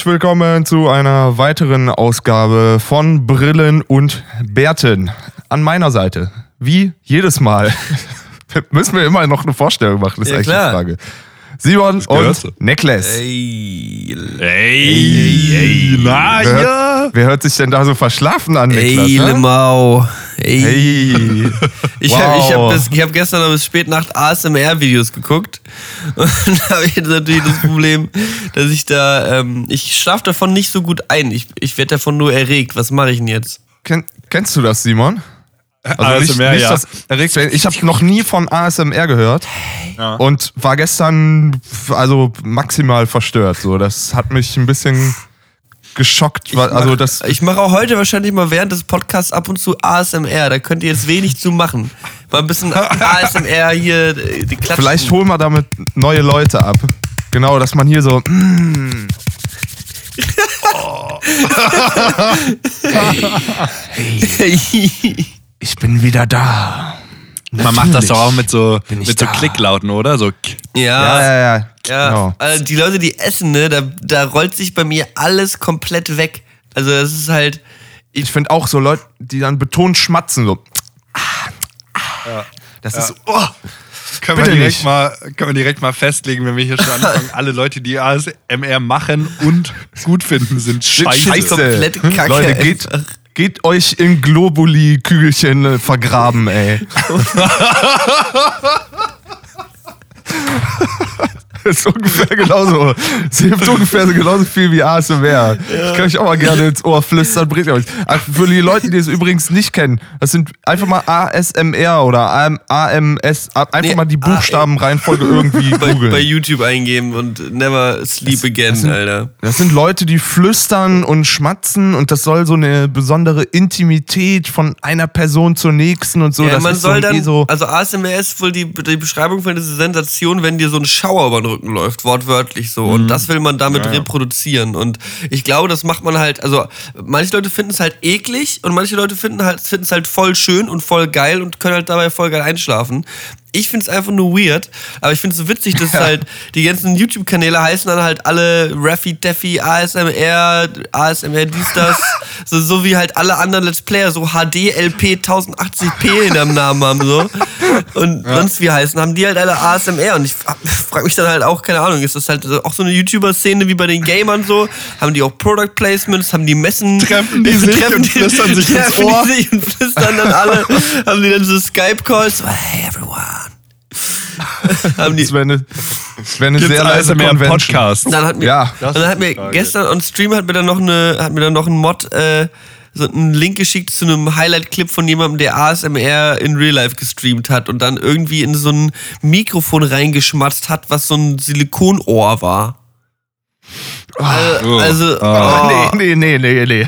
herzlich willkommen zu einer weiteren Ausgabe von Brillen und Bärten. An meiner Seite, wie jedes Mal, müssen wir immer noch eine Vorstellung machen, ist Ja, eigentlich klar. die Frage. Simon und Necklace. Ey, Ey, ey, na Wer, ja. hört, wer hört sich denn da so verschlafen an, Niklas? ey, ne? Lemau. Ey. Hey. Ich wow. habe ich hab bis- ich hab gestern noch bis spät Nacht ASMR-Videos geguckt. Und da habe ich jetzt natürlich das Problem, dass ich da, ähm, ich schlafe davon nicht so gut ein. Ich, ich werde davon nur erregt. Was mache ich denn jetzt? Ken, kennst du das, Simon? Also ASMR, ja. das erregt werden. Ich habe noch nie von ASMR gehört Ja. und war gestern also maximal verstört. So, das hat mich ein bisschen geschockt. weil- also das, Ich mache auch heute wahrscheinlich mal während des Podcasts ab und zu ASMR. Da könnt ihr jetzt wenig zu machen. Mal ein bisschen ASMR hier, äh, die Klatschen. vielleicht holen wir damit neue Leute ab. Genau, dass man hier so. mm, ich bin wieder da. Man macht das doch auch mit so, ich mit so da. Klicklauten, oder? So ja, Ja, ja, ja. Ja, Genau. also die Leute, die essen, ne, da, da rollt sich bei mir alles komplett weg. Also das ist halt, Ich finde auch so Leute, die dann betont schmatzen, so. Das ist so, oh, können, Bitte wir direkt nicht. mal, können wir direkt mal festlegen, wenn wir hier schon anfangen, alle Leute, die ASMR machen und gut finden, sind scheiße. scheiße. komplett Kacke Leute, geht, einfach. Geht euch in Globuli-Kügelchen äh, vergraben, ey. Das ist ungefähr genauso. Es hilft ungefähr so genauso viel wie ASMR. Ich kann euch auch mal gerne ins Ohr flüstern, bringt euch. Ach, für die Leute, die es übrigens nicht kennen, das sind einfach mal ASMR oder AM, AMS, einfach Nee, mal die Buchstabenreihenfolge irgendwie bei, bei YouTube eingeben und never sleep again, das sind- Alter. Das sind Leute, die flüstern und schmatzen und das soll so eine besondere Intimität von einer Person zur nächsten und so. Ja, das man soll so, dann, eh so. also ASMR ist wohl die, die Beschreibung von dieser Sensation, wenn dir so ein Schauer über den Rücken läuft, wortwörtlich so. Mhm. Und das will man damit reproduzieren. Und ich glaube, das macht man halt, also manche Leute finden es halt eklig und manche Leute finden halt, finden es halt voll schön und voll geil und können halt dabei voll geil einschlafen. Ich finde es einfach nur weird, aber ich finde es so witzig, dass halt die ganzen YouTube-Kanäle heißen dann halt alle Raffy Daffy, ASMR, ASMR dies, das, so, so wie halt alle anderen Let's Player, so HD, LP, 1080p in dem Namen haben, so. Und sonst wie heißen, haben die halt alle ASMR und ich frage mich dann halt auch, keine Ahnung, ist das halt auch so eine YouTuber-Szene wie bei den Gamern so? Haben die auch Product Placements, haben die Messen? Treffen die sich und flüstern sich ins treffen Ohr? die sich und flüstern dann alle, haben die dann so Skype-Calls, so, hey everyone. haben die, Das wäre eine, wär eine sehr leise ASMR Convention. Podcast? dann hat mir, Ja, und dann hat mir gestern on Stream hat mir dann noch eine, hat mir dann noch ein Mod, äh, so einen Link geschickt zu einem Highlight-Clip von jemandem, der ASMR in Real Life gestreamt hat und dann irgendwie in so ein Mikrofon reingeschmatzt hat, was so ein Silikonohr war. Also, also oh. Nee, nee, nee, nee, nee.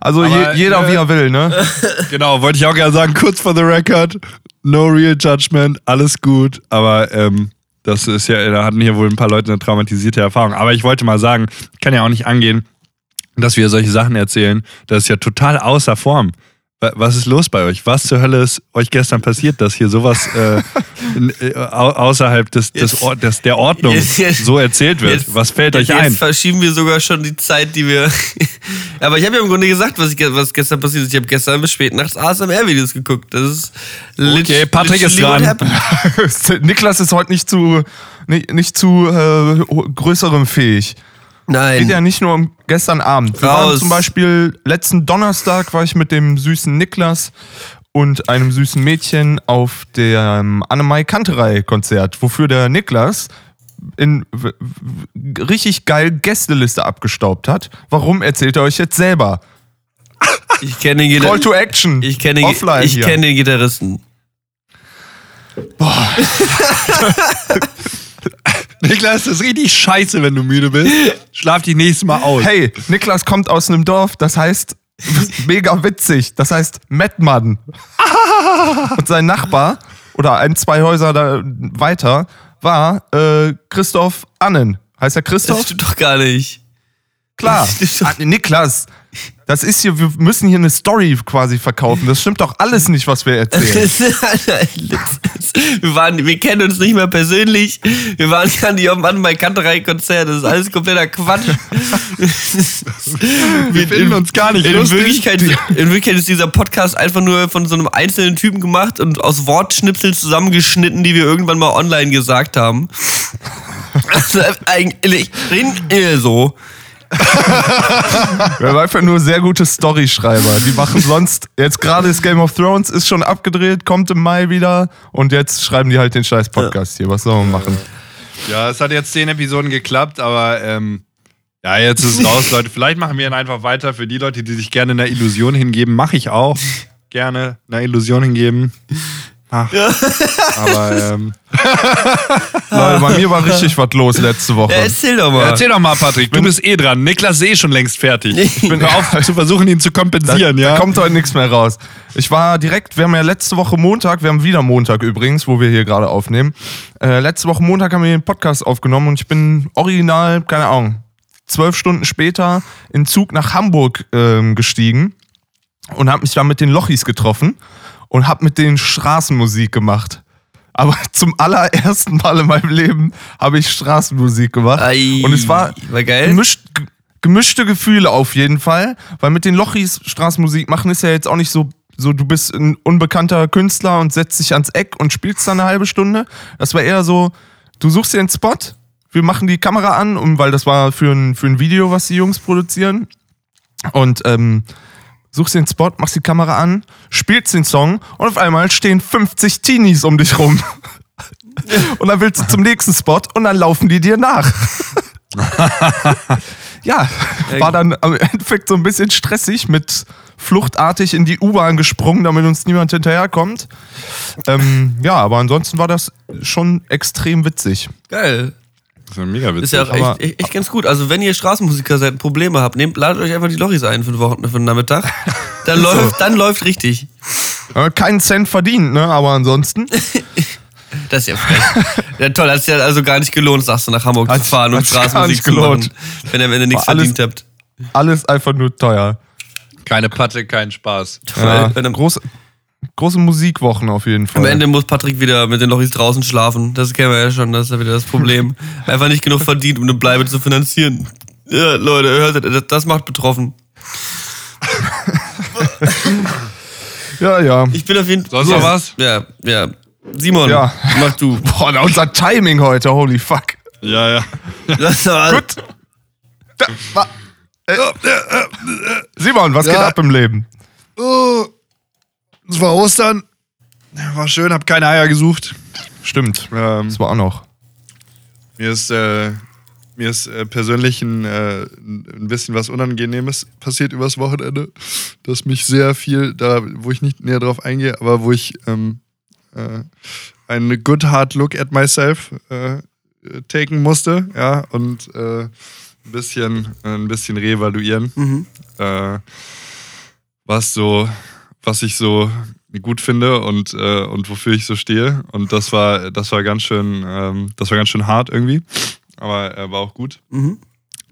Also je, jeder äh, wie er will, ne? Genau, wollte ich auch gerne sagen, kurz for the record, no real judgment, alles gut, aber ähm, das ist ja, da hatten hier wohl ein paar Leute eine traumatisierte Erfahrung. Aber ich wollte mal sagen, kann ja auch nicht angehen, dass wir solche Sachen erzählen. Das ist ja total außer Form. Wa- Was ist los bei euch? Was zur Hölle ist euch gestern passiert, dass hier sowas äh, äh, au- außerhalb des, des, Jetzt- Or des, der Ordnung jetzt- jetzt- so erzählt wird? Jetzt- was fällt euch jetzt ein? verschieben wir sogar schon die Zeit, die wir. Aber ich habe ja im Grunde gesagt, was, ich, was gestern passiert ist. Ich habe gestern bis spät nachts ASMR-Videos geguckt. Das ist. Okay, Patrick ist dran. Niklas ist heute nicht zu, nicht, nicht zu äh, größerem fähig. Nein. Geht ja nicht nur um gestern Abend. Wir waren Raus. zum Beispiel letzten Donnerstag war ich mit dem süßen Niklas und einem süßen Mädchen auf dem Annemai Kanterei Konzert, wofür der Niklas in richtig geil Gästeliste abgestaubt hat. Warum erzählt er euch jetzt selber? Ich kenne den, Call to Action. ich kenne, Offline ich kenne den Gitarristen. Niklas, das ist richtig scheiße, wenn du müde bist. Schlaf dich nächstes Mal aus. Hey, Niklas kommt aus einem Dorf, das heißt mega witzig. Das heißt Mettmann. Und sein Nachbar oder ein, zwei Häuser da weiter war äh, Christoph Annen. Heißt er Das Christoph? stimmt doch gar nicht. Klar. das. Ah, Niklas. Das ist hier, wir müssen hier eine Story quasi verkaufen. Das stimmt doch alles nicht, was wir erzählen. Wir, waren, wir kennen uns nicht mehr persönlich. Wir waren gar nicht auf dem Anne Kanterei-Konzert. Das ist alles kompletter Quatsch. Wir finden uns gar nicht in lustig. Wirklichkeit, in Wirklichkeit ist dieser Podcast einfach nur von so einem einzelnen Typen gemacht und aus Wortschnipseln zusammengeschnitten, die wir irgendwann mal online gesagt haben. Also eigentlich so. Wir haben einfach nur sehr gute Storyschreiber. Die machen sonst, jetzt gerade ist Game of Thrones, ist schon abgedreht, kommt im Mai wieder und jetzt schreiben die halt den scheiß Podcast hier. Was soll man machen? Ja, es hat jetzt zehn Episoden geklappt, aber ähm, ja, jetzt ist es raus, Leute. Vielleicht machen wir ihn einfach weiter. Für die Leute, die sich gerne einer Illusion hingeben, mache ich auch gerne einer Illusion hingeben. Ach, Aber ähm, Leute, bei mir war richtig was los letzte Woche. Ja, erzähl doch mal. erzähl doch mal, Patrick, du bist eh dran. Niklas ist eh schon längst fertig. Ich bin auf zu versuchen, ihn zu kompensieren, da, ja? da kommt heute nichts mehr raus. Ich war direkt, wir haben ja letzte Woche Montag, wir haben wieder Montag übrigens, wo wir hier gerade aufnehmen. Äh, letzte Woche Montag haben wir den Podcast aufgenommen und ich bin original, keine Ahnung, zwölf Stunden später in Zug nach Hamburg ähm, gestiegen und habe mich da mit den Lochis getroffen und habe mit denen Straßenmusik gemacht. Aber zum allerersten Mal in meinem Leben habe ich Straßenmusik gemacht. Ei, und es war, war. Gemischt, ge- gemischte Gefühle auf jeden Fall. Weil mit den Lochis Straßenmusik machen ist ja jetzt auch nicht so, so du bist ein unbekannter Künstler und setzt dich ans Eck und spielst dann eine halbe Stunde. Das war eher so, du suchst dir einen Spot, wir machen die Kamera an, um, weil das war für ein, für ein Video, was die Jungs produzieren. Und ähm, suchst den Spot, machst die Kamera an, spielst den Song und auf einmal stehen 50 Teenies um dich rum. Und dann willst du zum nächsten Spot und dann laufen die dir nach. ja, war dann am Endeffekt so ein bisschen stressig mit fluchtartig in die U-Bahn gesprungen, damit uns niemand hinterherkommt. Ähm, ja, aber ansonsten war das schon extrem witzig. Geil. Das ist ja mega witzig. Ist ja auch aber- echt, echt, echt ganz gut. Also, wenn ihr Straßenmusiker seid und Probleme habt, nehmt, ladet euch einfach die Lochis ein für den, Wochen, für den Nachmittag. Dann, läuft, dann läuft richtig. Äh, keinen Cent verdient, ne? Aber ansonsten. Das ist ja frech. ja, toll, hat es ja also gar nicht gelohnt, sagst du, nach Hamburg Hat's- zu fahren und Straßenmusik nicht zu machen. gelohnt. Wenn ihr am Ende nichts alles- verdient habt. Alles einfach nur teuer. Keine Patte, kein Spaß. Ja, Wenn am- große, Musikwochen auf jeden Fall. Am Ende muss Patrick wieder mit den Lochis draußen schlafen. Das kennen wir ja schon, das ist ja wieder das Problem. Einfach nicht genug verdient, um eine Bleibe zu finanzieren. Ja, Leute, hört das- das macht betroffen. Ja, ja. Ich bin auf jeden Fall. Sonst noch was? Ja, ja. Simon, Ja. mach du. Boah, unser Timing heute, holy fuck. Ja, ja. Das war, Gut. Da, wa, äh, Simon, was geht Ja. ab im Leben? Oh, es war Ostern. War schön, hab keine Eier gesucht. Stimmt, Ähm, das war auch noch. mir ist, äh, mir ist äh, persönlich ein, äh, ein bisschen was Unangenehmes passiert übers Wochenende, das mich sehr viel, da, wo ich nicht näher drauf eingehe, aber wo ich ähm, äh, einen good hard look at myself äh, taken musste, ja, und äh, ein bisschen, ein bisschen reevaluieren, Mhm. äh, was so, was ich so gut finde und, äh, und wofür ich so stehe. Und das war, das war ganz schön, ähm, das war ganz schön hart irgendwie. Aber er war auch gut. Mhm.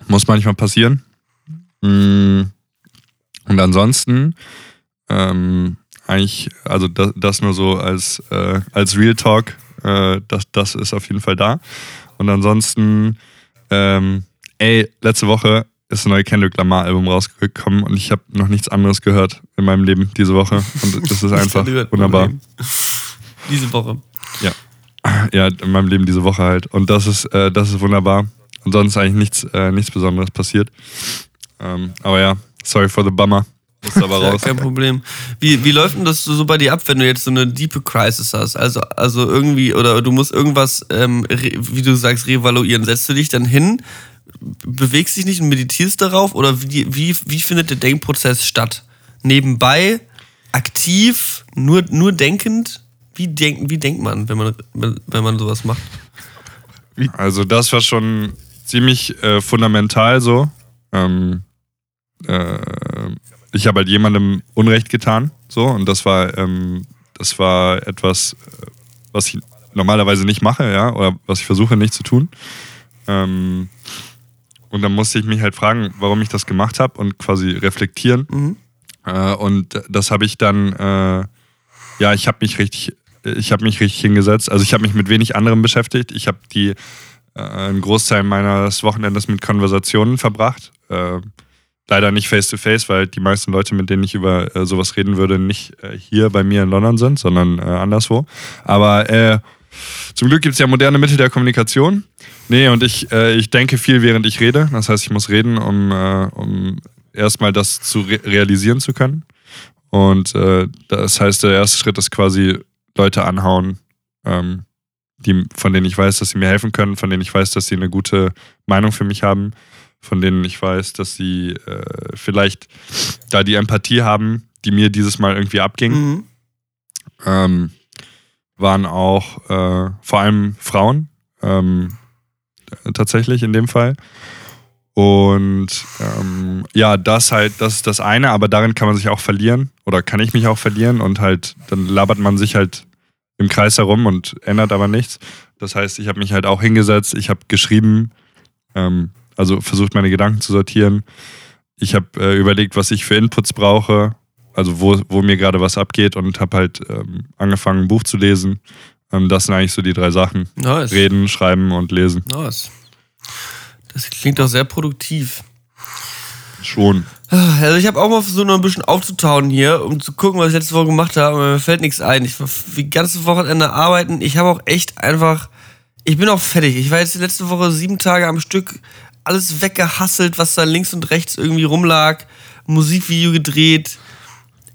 Muss manchmal passieren. Mm. Und ansonsten, ähm, eigentlich, also das, das nur so als, äh, als Real Talk, äh, das, das ist auf jeden Fall da. Und ansonsten, ähm, ey, letzte Woche ist ein neues Kendrick Lamar Album rausgekommen und ich habe noch nichts anderes gehört in meinem Leben diese Woche. Und das ist einfach wunderbar. Diese Woche. Ja. Ja, in meinem Leben diese Woche halt. Und das ist, äh, das ist wunderbar. Und sonst ist eigentlich nichts, äh, nichts Besonderes passiert. Ähm, aber ja, sorry for the bummer. Muss aber Ja, raus. kein Problem. Wie, wie läuft denn das so bei dir ab, wenn du jetzt so eine diepe Crisis hast? Also, also irgendwie, oder du musst irgendwas, ähm, wie du sagst, revaluieren. Setzt du dich dann hin, bewegst dich nicht und meditierst darauf? Oder wie, wie, wie findet der Denkprozess statt? Nebenbei, aktiv, nur, nur denkend? Wie, denk, wie denkt man, wenn man, wenn, man sowas macht? Also das war schon ziemlich äh, fundamental so. Ähm, äh, ich habe halt jemandem Unrecht getan, so und das war, ähm, das war etwas, äh, was ich normalerweise nicht mache, ja, oder was ich versuche nicht zu tun. Ähm, und dann musste ich mich halt fragen, warum ich das gemacht habe und quasi reflektieren. Mhm. Äh, und das habe ich dann, äh, ja, ich habe mich richtig, ich habe mich richtig hingesetzt. Also ich habe mich mit wenig anderem beschäftigt. Ich habe die äh, einen Großteil meines Wochenendes mit Konversationen verbracht. Äh, leider nicht face to face, weil die meisten Leute, mit denen ich über äh, sowas reden würde, nicht äh, hier bei mir in London sind, sondern anderswo. Aber äh, zum Glück gibt es ja moderne Mittel der Kommunikation. Nee, und ich, äh, ich denke viel, während ich rede. Das heißt, ich muss reden, um, äh, um erstmal das zu re realisieren zu können. Und äh, das heißt, der erste Schritt ist quasi Leute anhauen, ähm, die, von denen ich weiß, dass sie mir helfen können, von denen ich weiß, dass sie eine gute Meinung für mich haben, von denen ich weiß, dass sie äh, vielleicht da die Empathie haben, die mir dieses Mal irgendwie abging. Mhm. Ähm, waren auch äh, vor allem Frauen, ähm, tatsächlich in dem Fall. Und ähm, ja, das halt, das ist das eine, aber darin kann man sich auch verlieren oder kann ich mich auch verlieren und halt, dann labert man sich halt im Kreis herum und ändert aber nichts. Das heißt, ich habe mich halt auch hingesetzt, ich habe geschrieben, ähm, also versucht meine Gedanken zu sortieren. Ich habe äh, überlegt, was ich für Inputs brauche, also wo, wo mir gerade was abgeht und habe halt ähm, angefangen, ein Buch zu lesen. Ähm, das sind eigentlich so die drei Sachen. Nice. Reden, schreiben und lesen. Nice. Das klingt doch sehr produktiv. Schon. Also ich habe auch mal versucht, noch ein bisschen aufzutauen hier, um zu gucken, was ich letzte Woche gemacht habe, aber mir fällt nichts ein. Ich war die ganze Wochenende arbeiten. Ich habe auch echt einfach, ich bin auch fertig. Ich war jetzt die letzte Woche sieben Tage am Stück alles weggehasselt, was da links und rechts irgendwie rumlag. Musikvideo gedreht,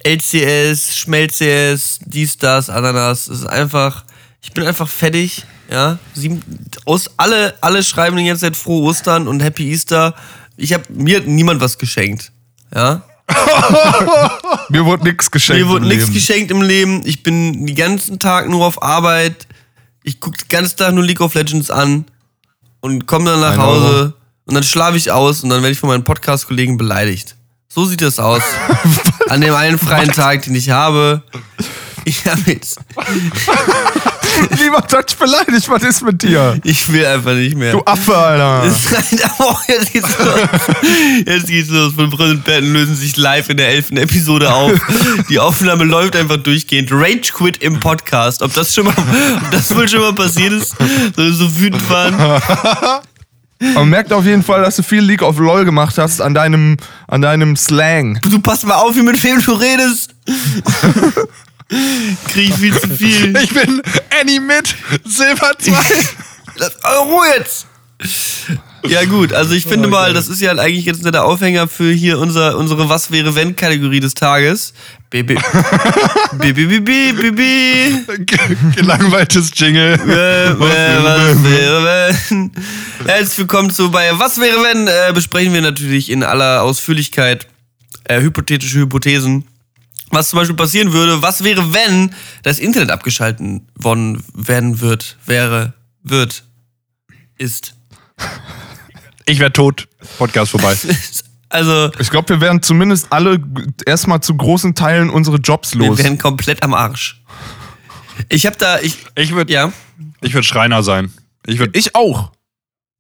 LCS, Schmelz-CS, dies, das, Ananas. Es ist einfach, ich bin einfach fertig. Ja, sieben, aus, alle, alle schreiben jetzt seit frohe Ostern und Happy Easter. Ich habe mir hat niemand was geschenkt. Ja, Mir wurde nichts geschenkt. mir wurde nichts geschenkt im Leben. Ich bin den ganzen Tag nur auf Arbeit. Ich gucke den ganzen Tag nur League of Legends an und komme dann nach Ein Hause Euro. und dann schlafe ich aus und dann werde ich von meinen Podcast-Kollegen beleidigt. So sieht das aus. An dem einen freien Tag, den ich habe. Ich habe jetzt. Lieber Deutsch beleidigt, was ist mit dir? Ich will einfach nicht mehr. Du Affe, Alter. Jetzt geht's los. Jetzt geht's los. Von Präsidenten lösen sich live in der elften Episode auf. Die Aufnahme läuft einfach durchgehend. Rage Quit im Podcast. Ob das schon mal, ob das wohl schon mal passiert ist, wir so wütend waren. Man merkt auf jeden Fall, dass du viel League of LOL gemacht hast an deinem, an deinem Slang. Du passt mal auf, wie mit wem du redest. Krieg ich viel zu viel. Ich bin Annie mit Silber 2. Lass Euro jetzt! Ja gut, also ich finde mal, das ist ja eigentlich jetzt der Aufhänger für hier unser, unsere Was wäre wenn Kategorie des Tages. Bibi, bibi, bibi. Gelangweiltes Jingle. Äh, äh, was wäre wenn? Herzlich willkommen zu bei Was wäre wenn? Äh, besprechen wir natürlich in aller Ausführlichkeit äh, hypothetische Hypothesen. Was zum Beispiel passieren würde, was wäre, wenn das Internet abgeschalten worden werden wird, wäre, wird, ist. Ich werde tot. Podcast vorbei. Also, Ich glaube, wir werden zumindest alle erstmal zu großen Teilen unsere Jobs wir los. werden komplett am Arsch. Ich hab da, ich, Ich würde ja, ich würd Schreiner sein. Ich würde. Ich auch.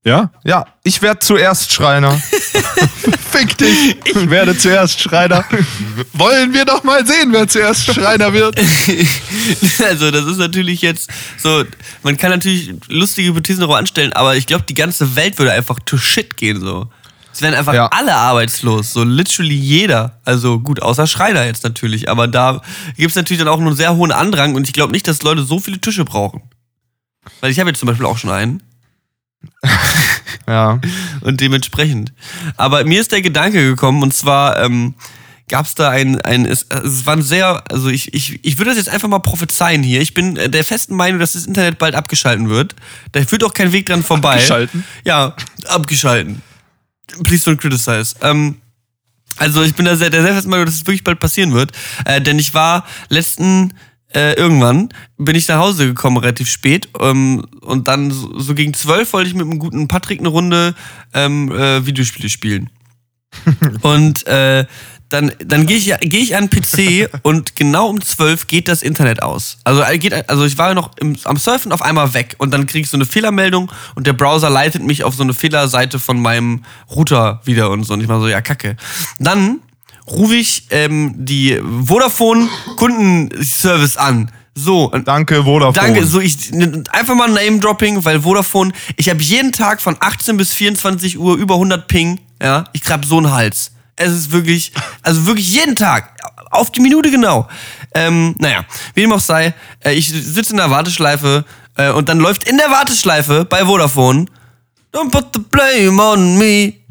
Ja? Ja, ich werde zuerst Schreiner. Fick dich. Ich werde zuerst Schreiner. Wollen wir doch mal sehen, wer zuerst Schreiner wird. also das ist natürlich jetzt so, man kann natürlich lustige Hypothesen darüber anstellen, aber ich glaube, die ganze Welt würde einfach to shit gehen so. Es wären einfach Ja. alle arbeitslos, so literally jeder. Also gut, außer Schreiner jetzt natürlich, aber da gibt es natürlich dann auch nur einen sehr hohen Andrang und ich glaube nicht, dass Leute so viele Tische brauchen. Weil ich habe jetzt zum Beispiel auch schon einen Ja. und dementsprechend. Aber mir ist der Gedanke gekommen und zwar ähm, gab es da ein, ein es, es war ein sehr, also ich, ich, ich würde das jetzt einfach mal prophezeien hier. Ich bin der festen Meinung, dass das Internet bald abgeschalten wird. Da führt auch kein Weg dran vorbei. Abgeschalten? Ja, abgeschalten. Please don't criticize. Ähm, also ich bin da sehr, der sehr festen Meinung, dass es wirklich bald passieren wird. Äh, denn ich war letzten äh, irgendwann bin ich nach Hause gekommen relativ spät ähm, und dann so, so gegen zwölf wollte ich mit einem guten Patrick eine Runde ähm, äh, Videospiele spielen. und äh, dann, dann gehe ich, geh ich an den PC und genau um 12 geht das Internet aus. Also, geht, also ich war noch im, am Surfen auf einmal weg und dann kriege ich so eine Fehlermeldung und der Browser leitet mich auf so eine Fehlerseite von meinem Router wieder und so. Und ich war so, ja, kacke. Dann rufe ich ähm, die Vodafone Kundenservice an. So, Danke, Vodafone. Danke, so ich einfach mal Name-Dropping, weil Vodafone, ich habe jeden Tag von 18 bis 24 Uhr über 100 Ping, ja, ich hab so einen Hals. Es ist wirklich, also wirklich jeden Tag, auf die Minute genau. Ähm, naja, wie dem auch sei, äh, ich sitze in der Warteschleife äh, und dann läuft in der Warteschleife bei Vodafone Don't put the blame on me.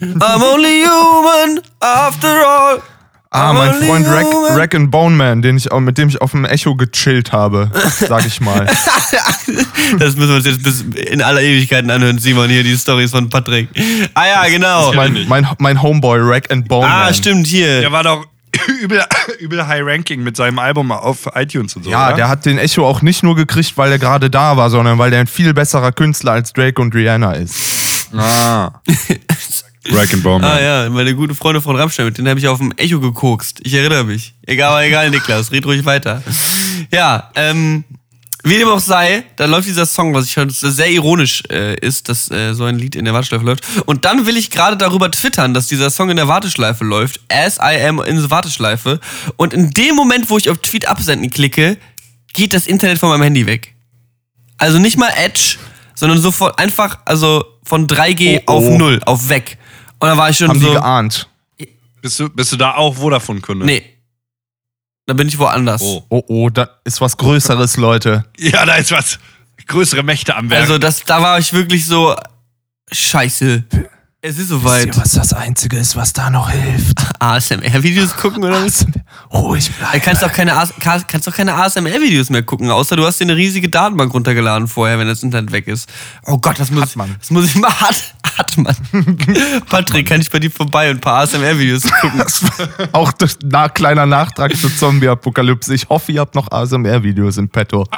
I'm only human after all. Ah, I'm mein Freund Rack. Rack and Bone Man, den ich, auch- mit dem ich auf dem Echo gechillt habe, sag ich mal. Das müssen wir uns jetzt bis in aller Ewigkeiten anhören, Simon, hier die Stories von Patrick. Ah ja, genau. mein, mein, mein Homeboy Rack and Bone Ah, Man. stimmt, hier. Der war doch übel, übel High Ranking mit seinem Album auf iTunes und so. Ja, oder? der hat den Echo auch nicht nur gekriegt, weil er gerade da war, sondern weil der ein viel besserer Künstler als Drake und Rihanna ist. Ah. Rack and Bone. Ah ja, meine gute Freunde von Rammstein, mit denen habe ich auf dem Echo gekokst. Ich erinnere mich. Egal, aber egal, Niklas, red ruhig weiter. Ja, ähm, wie dem auch sei, da läuft dieser Song, was ich das sehr ironisch äh, ist, dass äh, so ein Lied in der Warteschleife läuft. Und dann will ich gerade darüber twittern, dass dieser Song in der Warteschleife läuft, as I am in the Warteschleife. Und in dem Moment, wo ich auf Tweet absenden klicke, geht das Internet von meinem Handy weg. Also nicht mal Edge, sondern sofort einfach, also von 3G Oh, oh. auf 0, auf weg. Und da war ich schon Haben so. die geahnt. Bist, du, bist du da auch Vodafone-Kunde? Nee. Da bin ich woanders. Oh. Oh, oh, da ist was Größeres, Leute. Ja, da ist was. Größere Mächte am Werk. Also das, da war ich wirklich so, scheiße. Es ist soweit. was das Einzige ist, was da noch hilft? ASMR-Videos gucken oder was? Ruhig Du kannst doch keine, AS kannst doch keine ASMR-Videos mehr gucken, außer du hast dir eine riesige Datenbank runtergeladen vorher, wenn das Internet weg ist. Oh Gott, das muss, Hat man. das muss ich mal hat, hat man. Patrick, kann ich bei dir vorbei und ein paar ASMR-Videos gucken? Auch das na, kleiner Nachtrag zur Zombie-Apokalypse. Ich hoffe, ihr habt noch ASMR-Videos in petto.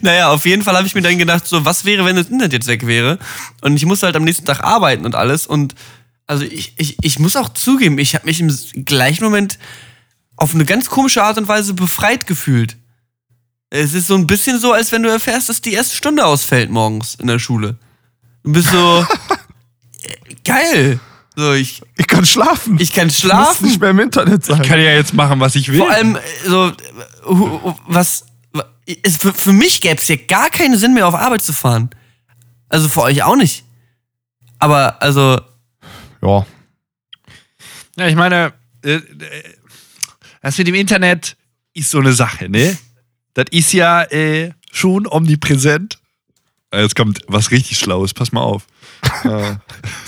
Naja, auf jeden Fall habe ich mir dann gedacht, so, was wäre, wenn das Internet jetzt weg wäre? Und ich musste halt am nächsten Tag arbeiten und alles. Und also ich, ich, ich muss auch zugeben, ich habe mich im gleichen Moment auf eine ganz komische Art und Weise befreit gefühlt. Es ist so ein bisschen so, als wenn du erfährst, dass die erste Stunde ausfällt morgens in der Schule. Du bist so geil. So, ich, Ich kann schlafen. ich kann muss schlafen. nicht mehr im Internet sein. ich kann ja jetzt machen, was ich will. Vor allem, so, was, wa- es, für, für mich gäbe es ja gar keinen Sinn mehr, auf Arbeit zu fahren. Also für euch auch nicht. Aber, also, ja. Ja, ich meine, äh, äh, das mit dem Internet ist so eine Sache, ne? Das ist ja äh, schon omnipräsent. Äh, Jetzt kommt was richtig Schlaues, pass mal auf. Äh,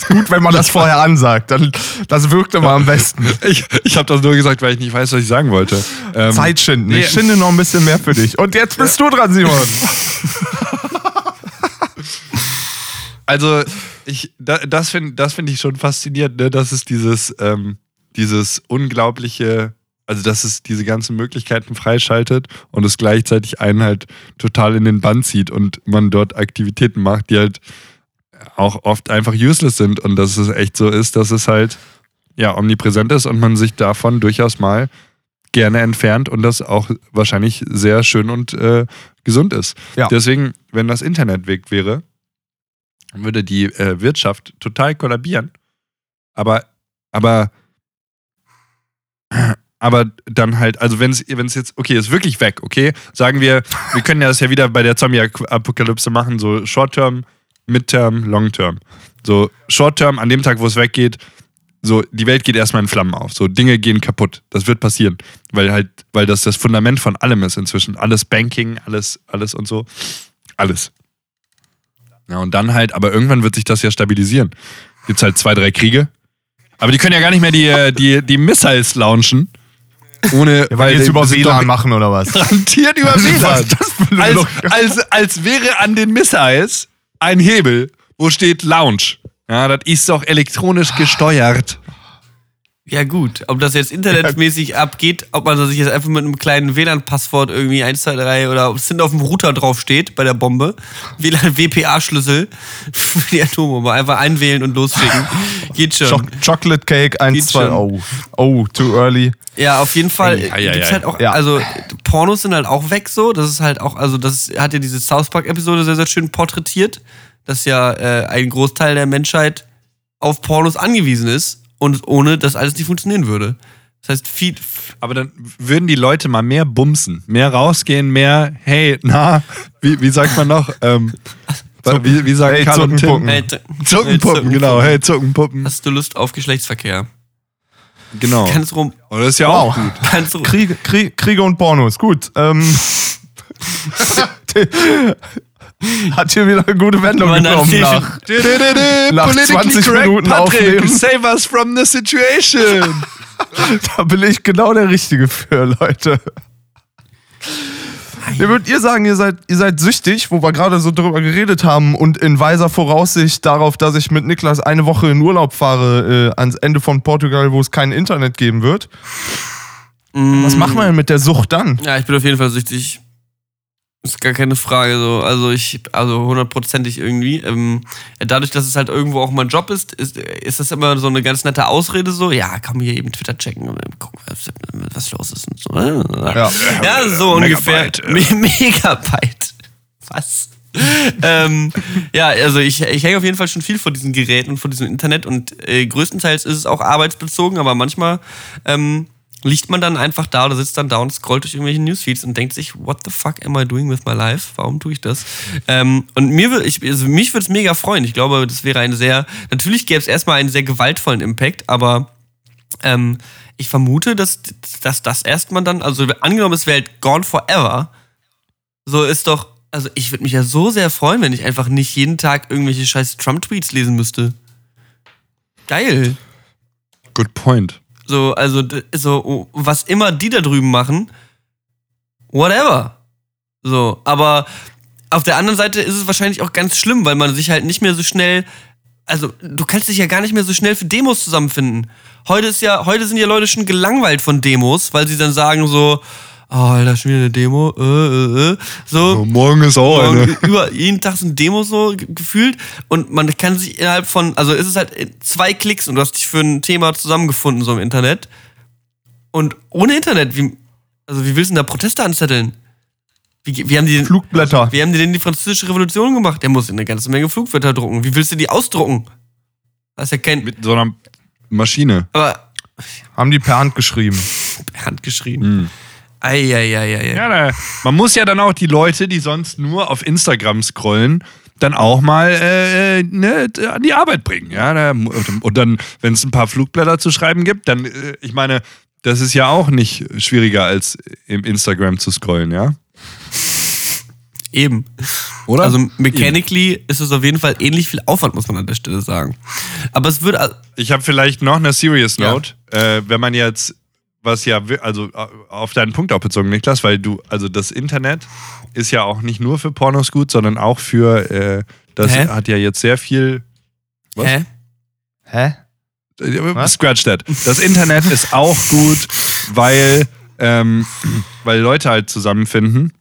Gut, wenn man das vorher ansagt. Dann, das wirkt immer am besten. ich ich habe das nur gesagt, weil ich nicht weiß, was ich sagen wollte. Ähm, Zeit schinden. nee. Ich schinde noch ein bisschen mehr für dich. Und jetzt bist du dran, Simon. Also, ich, da, das finde das find ich schon faszinierend, ne? dass es dieses, ähm, dieses unglaubliche, also dass es diese ganzen Möglichkeiten freischaltet und es gleichzeitig einen halt total in den Bann zieht und man dort Aktivitäten macht, die halt auch oft einfach useless sind und dass es echt so ist, dass es halt ja omnipräsent ist und man sich davon durchaus mal gerne entfernt und das auch wahrscheinlich sehr schön und äh, gesund ist. Ja. Deswegen, wenn das Internet weg wäre, würde die äh, Wirtschaft total kollabieren. Aber, aber, aber dann halt, also wenn es jetzt, okay, ist wirklich weg, okay, sagen wir, wir können ja das ja wieder bei der Zombie-Apokalypse machen, so Short-Term, Mid-Term, Long-Term. So Short-Term, an dem Tag, wo es weggeht, so, die Welt geht erstmal in Flammen auf. So, Dinge gehen kaputt. Das wird passieren. Weil halt, weil das das Fundament von allem ist inzwischen. Alles Banking, alles, alles und so. Alles. Ja, und dann halt, aber irgendwann wird sich das ja stabilisieren. Gibt's halt zwei, drei Kriege. Aber die können ja gar nicht mehr die, äh, die, die Missiles launchen. Ohne, Weil jetzt die über WLAN machen oder was? Garantiert über WLAN. ist das eine als, als, als wäre an den Missiles ein Hebel, wo steht Launch. Ja, das ist doch elektronisch gesteuert. Ja gut, ob das jetzt internetmäßig abgeht, ob man sich jetzt einfach mit einem kleinen WLAN-Passwort irgendwie 1, 2, 3 oder ob es hinten auf dem Router drauf steht bei der Bombe, WLAN-WPA-Schlüssel für die Atombombe, einfach einwählen und losschicken. Geht schon. Choc Chocolate Cake 1, Geht 2, schon. oh. Oh, too early. Ja, auf jeden Fall ei, ei, gibt's halt auch, Ja. also Pornos sind halt auch weg so. Das ist halt auch, also das hat ja diese South Park-Episode sehr, sehr schön porträtiert, dass ja äh, ein Großteil der Menschheit auf Pornos angewiesen ist und ohne das alles nicht funktionieren würde. Das heißt, viel, Aber dann würden die Leute mal mehr bumsen, mehr rausgehen, mehr, hey, na, wie, wie sagt man noch? Ähm, wie, wie sagen Hey, Karl und Tim? Zuckenpuppen. Hey, Zuckenpuppen, hey, genau. Hey, Zuckenpuppen. Hast du Lust auf Geschlechtsverkehr? Genau. Ganz rum. Und das ist ja Wow. auch gut. Ganz rum. Kriege, Krieg, Kriege und Pornos. Gut. Ähm, hat hier wieder eine gute Wendung Man genommen nach. Nach Nach 20 Minuten Patrick, aufnehmen. save us from the situation. Da bin ich genau der Richtige für, Leute. Ihr würdet ihr sagen, ihr seid, ihr seid süchtig, wo wir gerade so drüber geredet haben und in weiser Voraussicht darauf, dass ich mit Niklas eine Woche in Urlaub fahre äh, ans Ende von Portugal, wo es kein Internet geben wird. Was machen wir denn mit der Sucht dann? Ja, ich bin auf jeden Fall süchtig. Ist gar keine Frage so. Also ich, also hundertprozentig irgendwie. Ähm, dadurch, dass es halt irgendwo auch mein Job ist, ist, ist das immer so eine ganz nette Ausrede so. Ja, kann mir hier eben Twitter checken und gucken, was, was los ist und so. Ja. Ja, so ungefähr. Megabyte, Me Megabyte. Was? ähm, ja, also ich, ich hänge auf jeden Fall schon viel vor diesen Geräten und vor diesem Internet und äh, größtenteils ist es auch arbeitsbezogen, aber manchmal ähm, liegt man dann einfach da oder sitzt dann da und scrollt durch irgendwelche Newsfeeds und denkt sich, what the fuck am I doing with my life? Warum tue ich das? Ähm, und mir ich, also mich würde es mega freuen. Ich glaube, das wäre ein sehr, natürlich gäbe es erstmal einen sehr gewaltvollen Impact, aber ähm, ich vermute, dass, dass das erstmal dann, also angenommen, es wäre halt gone forever, so ist doch, also ich würde mich ja so sehr freuen, wenn ich einfach nicht jeden Tag irgendwelche scheiß Trump-Tweets lesen müsste. Geil. Good point. So, also, so, oh, was immer die da drüben machen, whatever. So, aber auf der anderen Seite ist es wahrscheinlich auch ganz schlimm, weil man sich halt nicht mehr so schnell, also du kannst dich ja gar nicht mehr so schnell für Demos zusammenfinden. Heute ist ja, heute sind ja Leute schon gelangweilt von Demos, weil sie dann sagen so, oh, Alter, schon wieder eine Demo, äh, äh, äh. So, Oh, morgen ist auch Morgen eine. über jeden Tag sind Demos so ge- gefühlt und man kann sich innerhalb von, also ist es halt in zwei Klicks und du hast dich für ein Thema zusammengefunden so im Internet und ohne Internet, wie, also wie willst du denn da Proteste anzetteln? Wie, wie haben die, Flugblätter. wie haben die denn die französische Revolution gemacht? Der muss eine ganze Menge Flugwörter drucken. Wie willst du die ausdrucken? Das ist ja kein, Mit so einer Maschine. aber Haben die per Hand geschrieben. per Hand geschrieben. Eieieiei. Ja, da, man muss ja dann auch die Leute, die sonst nur auf Instagram scrollen, dann auch mal äh, ne, an die Arbeit bringen. Ja, da, und dann, wenn es ein paar Flugblätter zu schreiben gibt, dann, äh, ich meine, das ist ja auch nicht schwieriger als im Instagram zu scrollen, ja? Eben. Oder? Also mechanically ist es auf jeden Fall ähnlich viel Aufwand, muss man an der Stelle sagen. Aber es wird, al- Ich habe vielleicht noch eine Serious Ja. Note. Äh, wenn man jetzt, was ja, also äh, auf deinen Punkt auch bezogen, Niklas, weil du, also das Internet ist ja auch nicht nur für Pornos gut, sondern auch für, äh, das Hä? hat ja jetzt sehr viel. Was? hä? Hä? Äh, Was? Scratch that. Das Internet ist auch gut, weil, ähm, weil Leute halt zusammenfinden.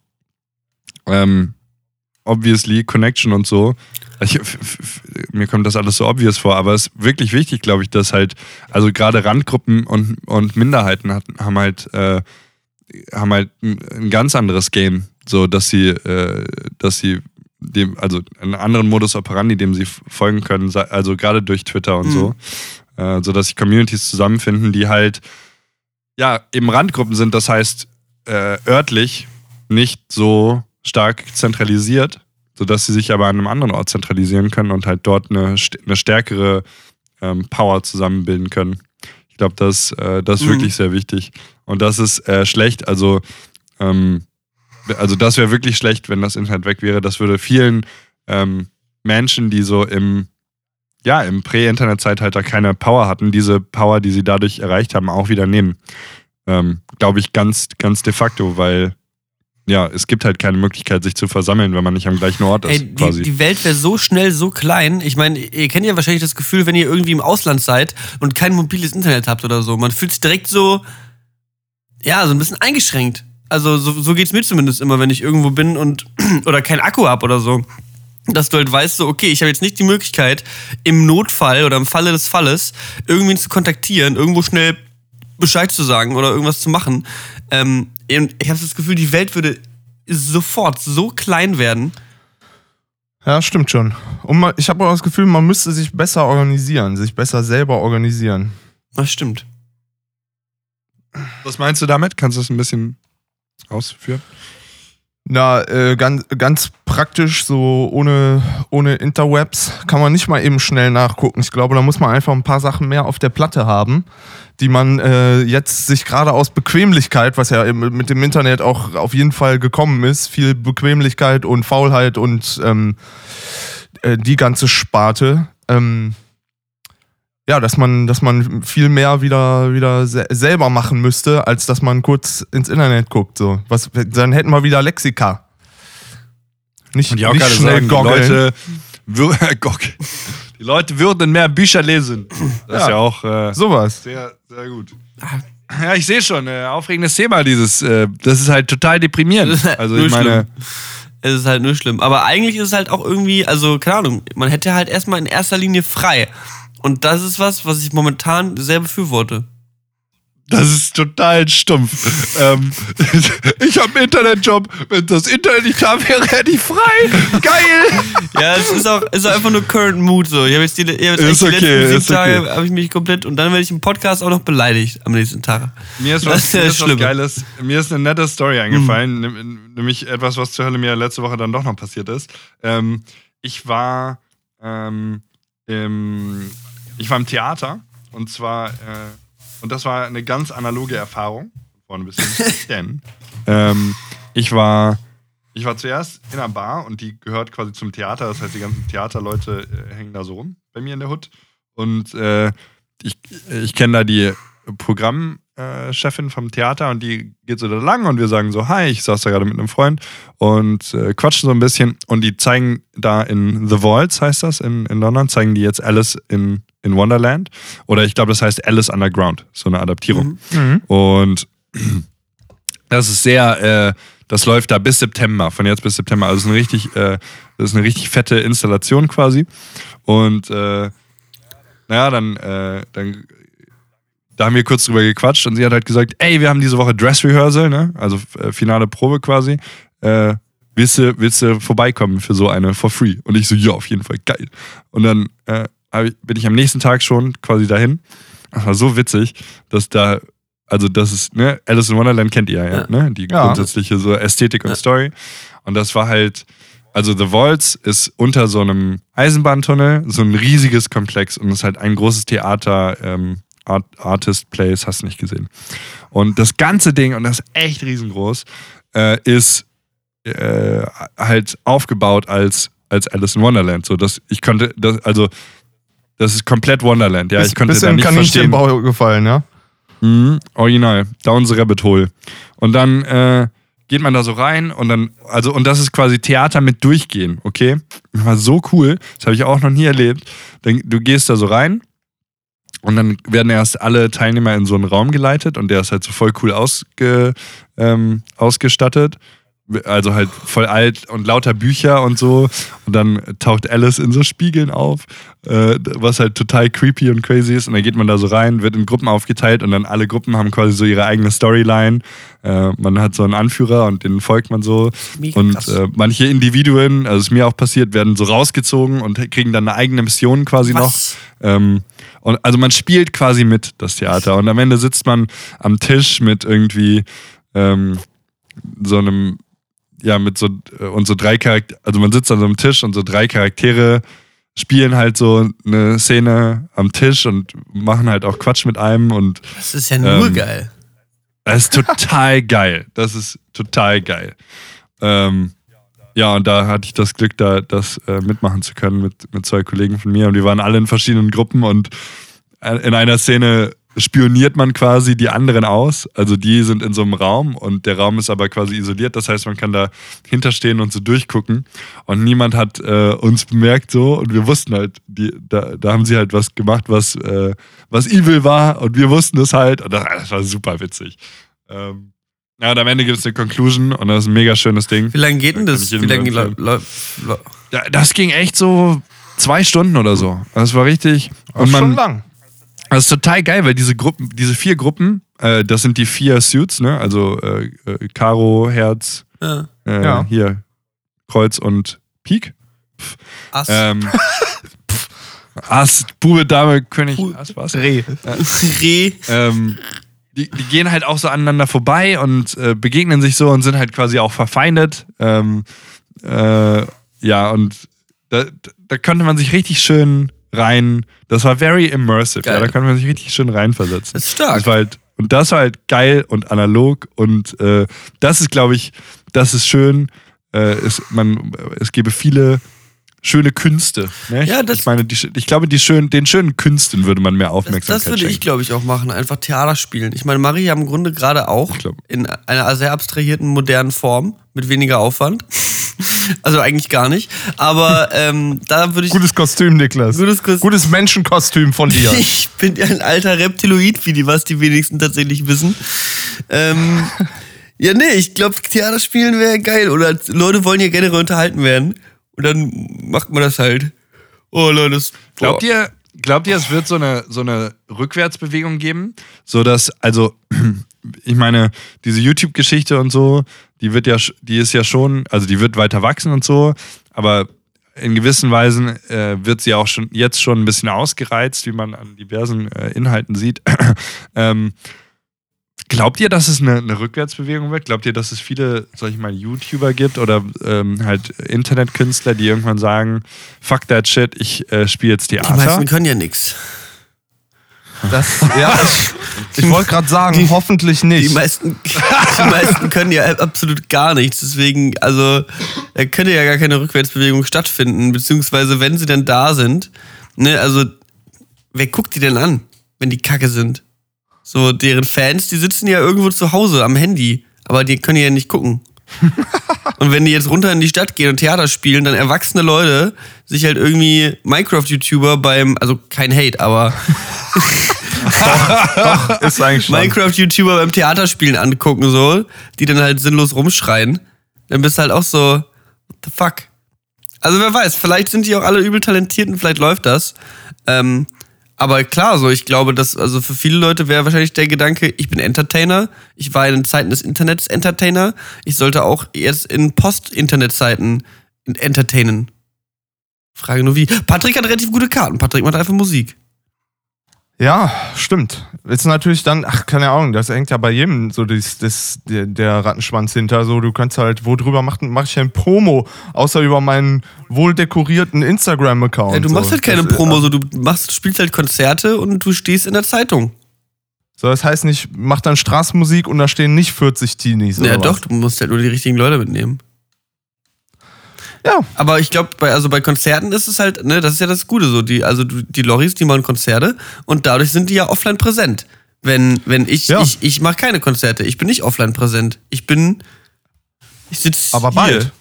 Ähm, obviously, Connection und so. Ich, mir kommt das alles so obvious vor, aber es ist wirklich wichtig, glaube ich, dass halt, also gerade Randgruppen und, und Minderheiten hat, haben halt, äh, haben halt ein, ganz anderes Game, so dass sie, äh, dass sie dem, also einen anderen Modus operandi, dem sie folgen können, also gerade durch Twitter und so, äh, so dass sich Communities zusammenfinden, die halt ja eben Randgruppen sind, das heißt äh, örtlich nicht so stark zentralisiert, sodass sie sich aber an einem anderen Ort zentralisieren können und halt dort eine, eine stärkere ähm, Power zusammenbilden können. Ich glaube, das, äh, das ist Mhm. wirklich sehr wichtig. Und das ist äh, schlecht, also, ähm, also das wäre wirklich schlecht, wenn das Internet weg wäre. Das würde vielen ähm, Menschen, die so im, ja, im Prä-Internet-Zeitalter keine Power hatten, diese Power, die sie dadurch erreicht haben, auch wieder nehmen. Ähm, glaube ich, ganz, ganz de facto, weil ja, es gibt halt keine Möglichkeit, sich zu versammeln, wenn man nicht am gleichen Ort ist, Ey, die, quasi. die Welt wäre so schnell so klein. Ich meine, ihr kennt ja wahrscheinlich das Gefühl, wenn ihr irgendwie im Ausland seid und kein mobiles Internet habt oder so. Man fühlt sich direkt so, ja, so ein bisschen eingeschränkt. Also so, so geht's mir zumindest immer, wenn ich irgendwo bin und oder kein Akku hab oder so. Dass du halt weißt, so, okay, ich habe jetzt nicht die Möglichkeit, im Notfall oder im Falle des Falles irgendwen zu kontaktieren, irgendwo schnell Bescheid zu sagen oder irgendwas zu machen. Ähm, und ich habe das Gefühl, die Welt würde sofort so klein werden. Ja, stimmt schon. Und man, ich habe auch das Gefühl, man müsste sich besser organisieren, sich besser selber organisieren. Das stimmt. Was meinst du damit? Kannst du das ein bisschen ausführen? Na, äh, ganz, ganz praktisch, so ohne, ohne Interwebs kann man nicht mal eben schnell nachgucken. Ich glaube, da muss man einfach ein paar Sachen mehr auf der Platte haben, die man äh, jetzt sich gerade aus Bequemlichkeit, was ja mit dem Internet auch auf jeden Fall gekommen ist, viel Bequemlichkeit und Faulheit und ähm, äh, die ganze Sparte, ähm, ja, dass man, dass man viel mehr wieder, wieder se selber machen müsste, als dass man kurz ins Internet guckt. So. Was, dann hätten wir wieder Lexika. Nicht, Und nicht schnell sagen. Leute, die Leute würden mehr Bücher lesen. Das ist Ja. ja auch äh, Sowas. sehr, sehr gut. Ja, ich sehe schon, äh, aufregendes Thema, dieses, äh, das ist halt total deprimierend. Also Nur ich meine. Es ist halt nur schlimm. Aber eigentlich ist es halt auch irgendwie, also keine Ahnung, man hätte halt erstmal in erster Linie frei. Und das ist was, was ich momentan sehr befürworte. das ist total stumpf. ähm, ich habe einen Internetjob, wenn das Internet nicht da wäre, hätte ich frei. Geil! Ja, es ist auch, ist auch einfach nur Current Mood so. Ich habe jetzt die, ich hab jetzt die okay, letzten ist sieben Tage okay. habe ich mich komplett und dann werde ich im Podcast auch noch beleidigt am nächsten Tag. Mir ist Das was, ist mir das ist was. Geiles. Mir ist eine nette Story eingefallen, nimm- nämlich etwas, was zur Hölle mir letzte Woche dann doch noch passiert ist. Ähm, ich war ähm, im, ich war im Theater und zwar äh, und das war eine ganz analoge Erfahrung vorne bis hin, denn ähm, ich war ich war zuerst in einer Bar und die gehört quasi zum Theater, das heißt die ganzen Theaterleute äh, hängen da so rum bei mir in der Hut und äh, ich, ich kenne da die Programmchefin vom Theater und die geht so da lang und wir sagen so, hi, ich saß da gerade mit einem Freund und äh, quatschen so ein bisschen. Und die zeigen da in The Vaults, heißt das, in, in London, zeigen die jetzt Alice in, in Wonderland oder ich glaube, das heißt Alice Underground, so eine Adaptierung. Mhm. Und das ist sehr, äh, das läuft da bis September, von jetzt bis September. Also es ist eine richtig, äh, das ist eine richtig fette Installation quasi. Und äh, naja, dann, äh, dann da haben wir kurz drüber gequatscht und sie hat halt gesagt, ey, wir haben diese Woche Dress Rehearsal, ne? Also äh, finale Probe quasi. Äh, willst, du, willst du vorbeikommen für so eine for free? Und ich so, ja, auf jeden Fall, geil. Und dann äh, bin ich am nächsten Tag schon quasi dahin. Das war so witzig, dass da, also das ist, ne, Alice in Wonderland kennt ihr ja, Ja. ne? Die Ja. grundsätzliche so Ästhetik und Ja. Story. Und das war halt, also The Vaults ist unter so einem Eisenbahntunnel, so ein riesiges Komplex und ist halt ein großes Theater, ähm, Art, Artist Place, hast du nicht gesehen. Und das ganze Ding, und das ist echt riesengroß, äh, ist äh, halt aufgebaut als, als Alice in Wonderland. So, dass ich konnte, das, also, das ist komplett Wonderland. Ja, ich konnte bist da nicht verstehen. Kaninchenbau gefallen, ja? Mhm, original. Down the Rabbit Hole. Und dann äh, geht man da so rein und dann, also, und das ist quasi Theater mit Durchgehen, okay? Das war so cool. Das habe ich auch noch nie erlebt. Dann, du gehst da so rein und dann werden erst alle Teilnehmer in so einen Raum geleitet und der ist halt so voll cool ausge, ähm, ausgestattet. Also halt voll alt und lauter Bücher und so. Und dann taucht Alice in so Spiegeln auf, äh, was halt total creepy und crazy ist. Und dann geht man da so rein, wird in Gruppen aufgeteilt und dann alle Gruppen haben quasi so ihre eigene Storyline. Äh, man hat so einen Anführer und den folgt man so. Mega und krass. äh, manche Individuen, also ist mir auch passiert, werden so rausgezogen und kriegen dann eine eigene Mission quasi noch. Was? Ähm, und also man spielt quasi mit das Theater und am Ende sitzt man am Tisch mit irgendwie ähm, so einem ja mit so äh, und so drei Charaktere, also man sitzt an so einem Tisch und so drei Charaktere spielen halt so eine Szene am Tisch und machen halt auch Quatsch mit einem und Das ist ja nur Ähm, geil. das ist total geil. Das ist total geil. Ähm, ja, und da hatte ich das Glück, da das äh, mitmachen zu können mit, mit zwei Kollegen von mir. Und die waren alle in verschiedenen Gruppen und äh, in einer Szene spioniert man quasi die anderen aus. Also die sind in so einem Raum und der Raum ist aber quasi isoliert. Das heißt, man kann da hinterstehen und so durchgucken. Und niemand hat äh, uns bemerkt so und wir wussten halt, die, da, da haben sie halt was gemacht, was, äh, was evil war und wir wussten es halt. Und das, das war super witzig. Ähm, ja, und am Ende gibt es eine Conclusion und das ist ein mega schönes Ding. Wie lange geht denn das? Wie lange. Ja, das ging echt so zwei Stunden oder so. Das war richtig. Das Und ist schon man, lang. Das ist total geil, weil diese Gruppen, diese vier Gruppen, äh, das sind die vier Suits, ne? Also äh, äh, Karo, Herz, Ja. äh, Ja. hier Kreuz und Pik. Ass. Ähm, Ass, Bube, Dame, König, Pu- Ass, was? Dreh. Reh. Ähm, die, die gehen halt auch so aneinander vorbei und äh, begegnen sich so und sind halt quasi auch verfeindet. Ähm, äh, ja, und da, da könnte man sich richtig schön rein. Das war very immersive. Ja, Geil. da konnte man sich richtig schön reinversetzen. Das ist stark. Das war halt, und das war halt geil und analog und äh, das ist, glaube ich, das ist schön. Äh, es, man, es gäbe viele schöne Künste. Ne? Ja, das- ich meine, die, ich glaube, die schön, den schönen Künsten würde man mehr Das, Aufmerksamkeit das würde ich, schenken. glaube ich, auch machen. Einfach Theater spielen. Ich meine, Marie haben im Grunde gerade auch Ich in einer sehr abstrahierten, modernen Form mit weniger Aufwand. also eigentlich gar nicht. Aber ähm, da würde ich. Gutes Kostüm, Niklas. Gutes Kostüm. Gutes Menschenkostüm von dir. Ich bin ja ein alter Reptiloid, wie die, was die wenigsten tatsächlich wissen. Ähm, ja, nee, ich glaube, Theater spielen wäre geil. Oder Leute wollen ja generell unterhalten werden. Und dann macht man das halt. Oh, Leute, das. Glaubt ihr, glaubt ihr, es wird so eine, so eine Rückwärtsbewegung geben? So dass, also, ich meine, diese YouTube-Geschichte und so, die wird ja, die ist ja schon, also die wird weiter wachsen und so, aber in gewissen Weisen äh, wird sie auch schon jetzt schon ein bisschen ausgereizt, wie man an diversen äh, Inhalten sieht. ähm, Glaubt ihr, dass es eine, eine Rückwärtsbewegung wird? Glaubt ihr, dass es viele, sag ich mal, YouTuber gibt oder ähm, halt Internetkünstler, die irgendwann sagen, fuck that shit, ich äh, spiele jetzt Die Theater? meisten können ja nix. Das, ja, ich, ich wollte gerade sagen, hoffentlich Die nicht. meisten, die meisten können ja absolut gar nichts. Deswegen, also, da könnte ja gar keine Rückwärtsbewegung stattfinden. Beziehungsweise, wenn sie denn da sind, ne, also, wer guckt die denn an, wenn die kacke sind? So, deren Fans, die sitzen ja irgendwo zu Hause am Handy. Aber die können ja nicht gucken. Und wenn die jetzt runter in die Stadt gehen und Theater spielen, dann erwachsene Leute sich halt irgendwie Minecraft-YouTuber beim, also kein Hate, aber Ist eigentlich schon. Minecraft-YouTuber beim Theaterspielen angucken, so, die dann halt sinnlos rumschreien, dann bist du halt auch so, what the fuck? Also wer weiß, vielleicht sind die auch alle übel talentiert und vielleicht läuft das. Ähm, aber klar, so, ich glaube, dass, also für viele Leute wäre wahrscheinlich der Gedanke, ich bin Entertainer, ich war in den Zeiten des Internets Entertainer, ich sollte auch jetzt in Post-Internet-Zeiten entertainen. Frage nur wie. Patrick hat relativ gute Karten, Patrick macht einfach Musik. Ja, stimmt. Ist natürlich dann, ach, keine Ahnung, das hängt ja bei jedem so das, das, der, der Rattenschwanz hinter. So, du kannst halt, worüber mache mach ich denn Promo, außer über meinen wohl dekorierten Instagram-Account. Ja, du so. machst halt keine das, Promo, so du machst, spielst halt Konzerte und du stehst in der Zeitung. So, das heißt nicht, mach dann Straßenmusik und da stehen nicht 40 Teenies. ja, doch, was? du musst halt nur die richtigen Leute mitnehmen. Ja, Aber ich glaube, bei, also bei Konzerten ist es halt, ne, das ist ja das Gute so. Die, also du- die Loris, die machen Konzerte und dadurch sind die ja offline präsent. Wenn, wenn ich, Ja. ich, ich mache keine Konzerte, ich bin nicht offline präsent. Ich bin, ich sitze aber bald.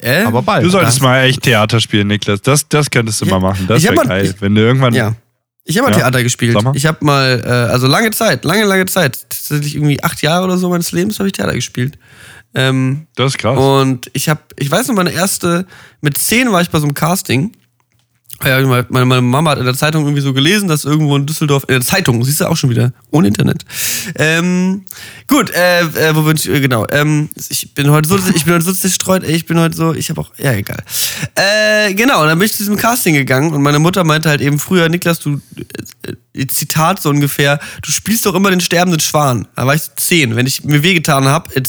Äh? Aber bald. Du solltest Das- mal echt Theater spielen, Niklas. Das, das könntest du Ja, mal machen. Das wäre geil. ich- Wenn du irgendwann. Ja. Ich habe mal Ja. Theater gespielt. Sag mal. Ich habe mal, äh, also lange Zeit, lange, lange Zeit, tatsächlich irgendwie acht Jahre oder so meines Lebens habe ich Theater gespielt. Ähm, Das ist krass. Und ich habe, ich weiß noch, meine erste, mit zehn war ich bei so einem Casting. Ja, meine, meine Mama hat in der Zeitung irgendwie so gelesen, dass irgendwo in Düsseldorf, in der Zeitung, siehst du auch schon wieder, ohne Internet. Ähm, gut, äh, äh, wo bin ich, äh, genau, ähm, ich bin heute so, ich bin heute so zerstreut, ey, ich bin heute so, ich habe auch, ja, egal. Äh, genau, und dann bin ich zu diesem Casting gegangen und meine Mutter meinte halt eben früher, Niklas, du, Zitat so ungefähr, du spielst doch immer den sterbenden Schwan. Da war ich zehn, wenn ich mir wehgetan habe, it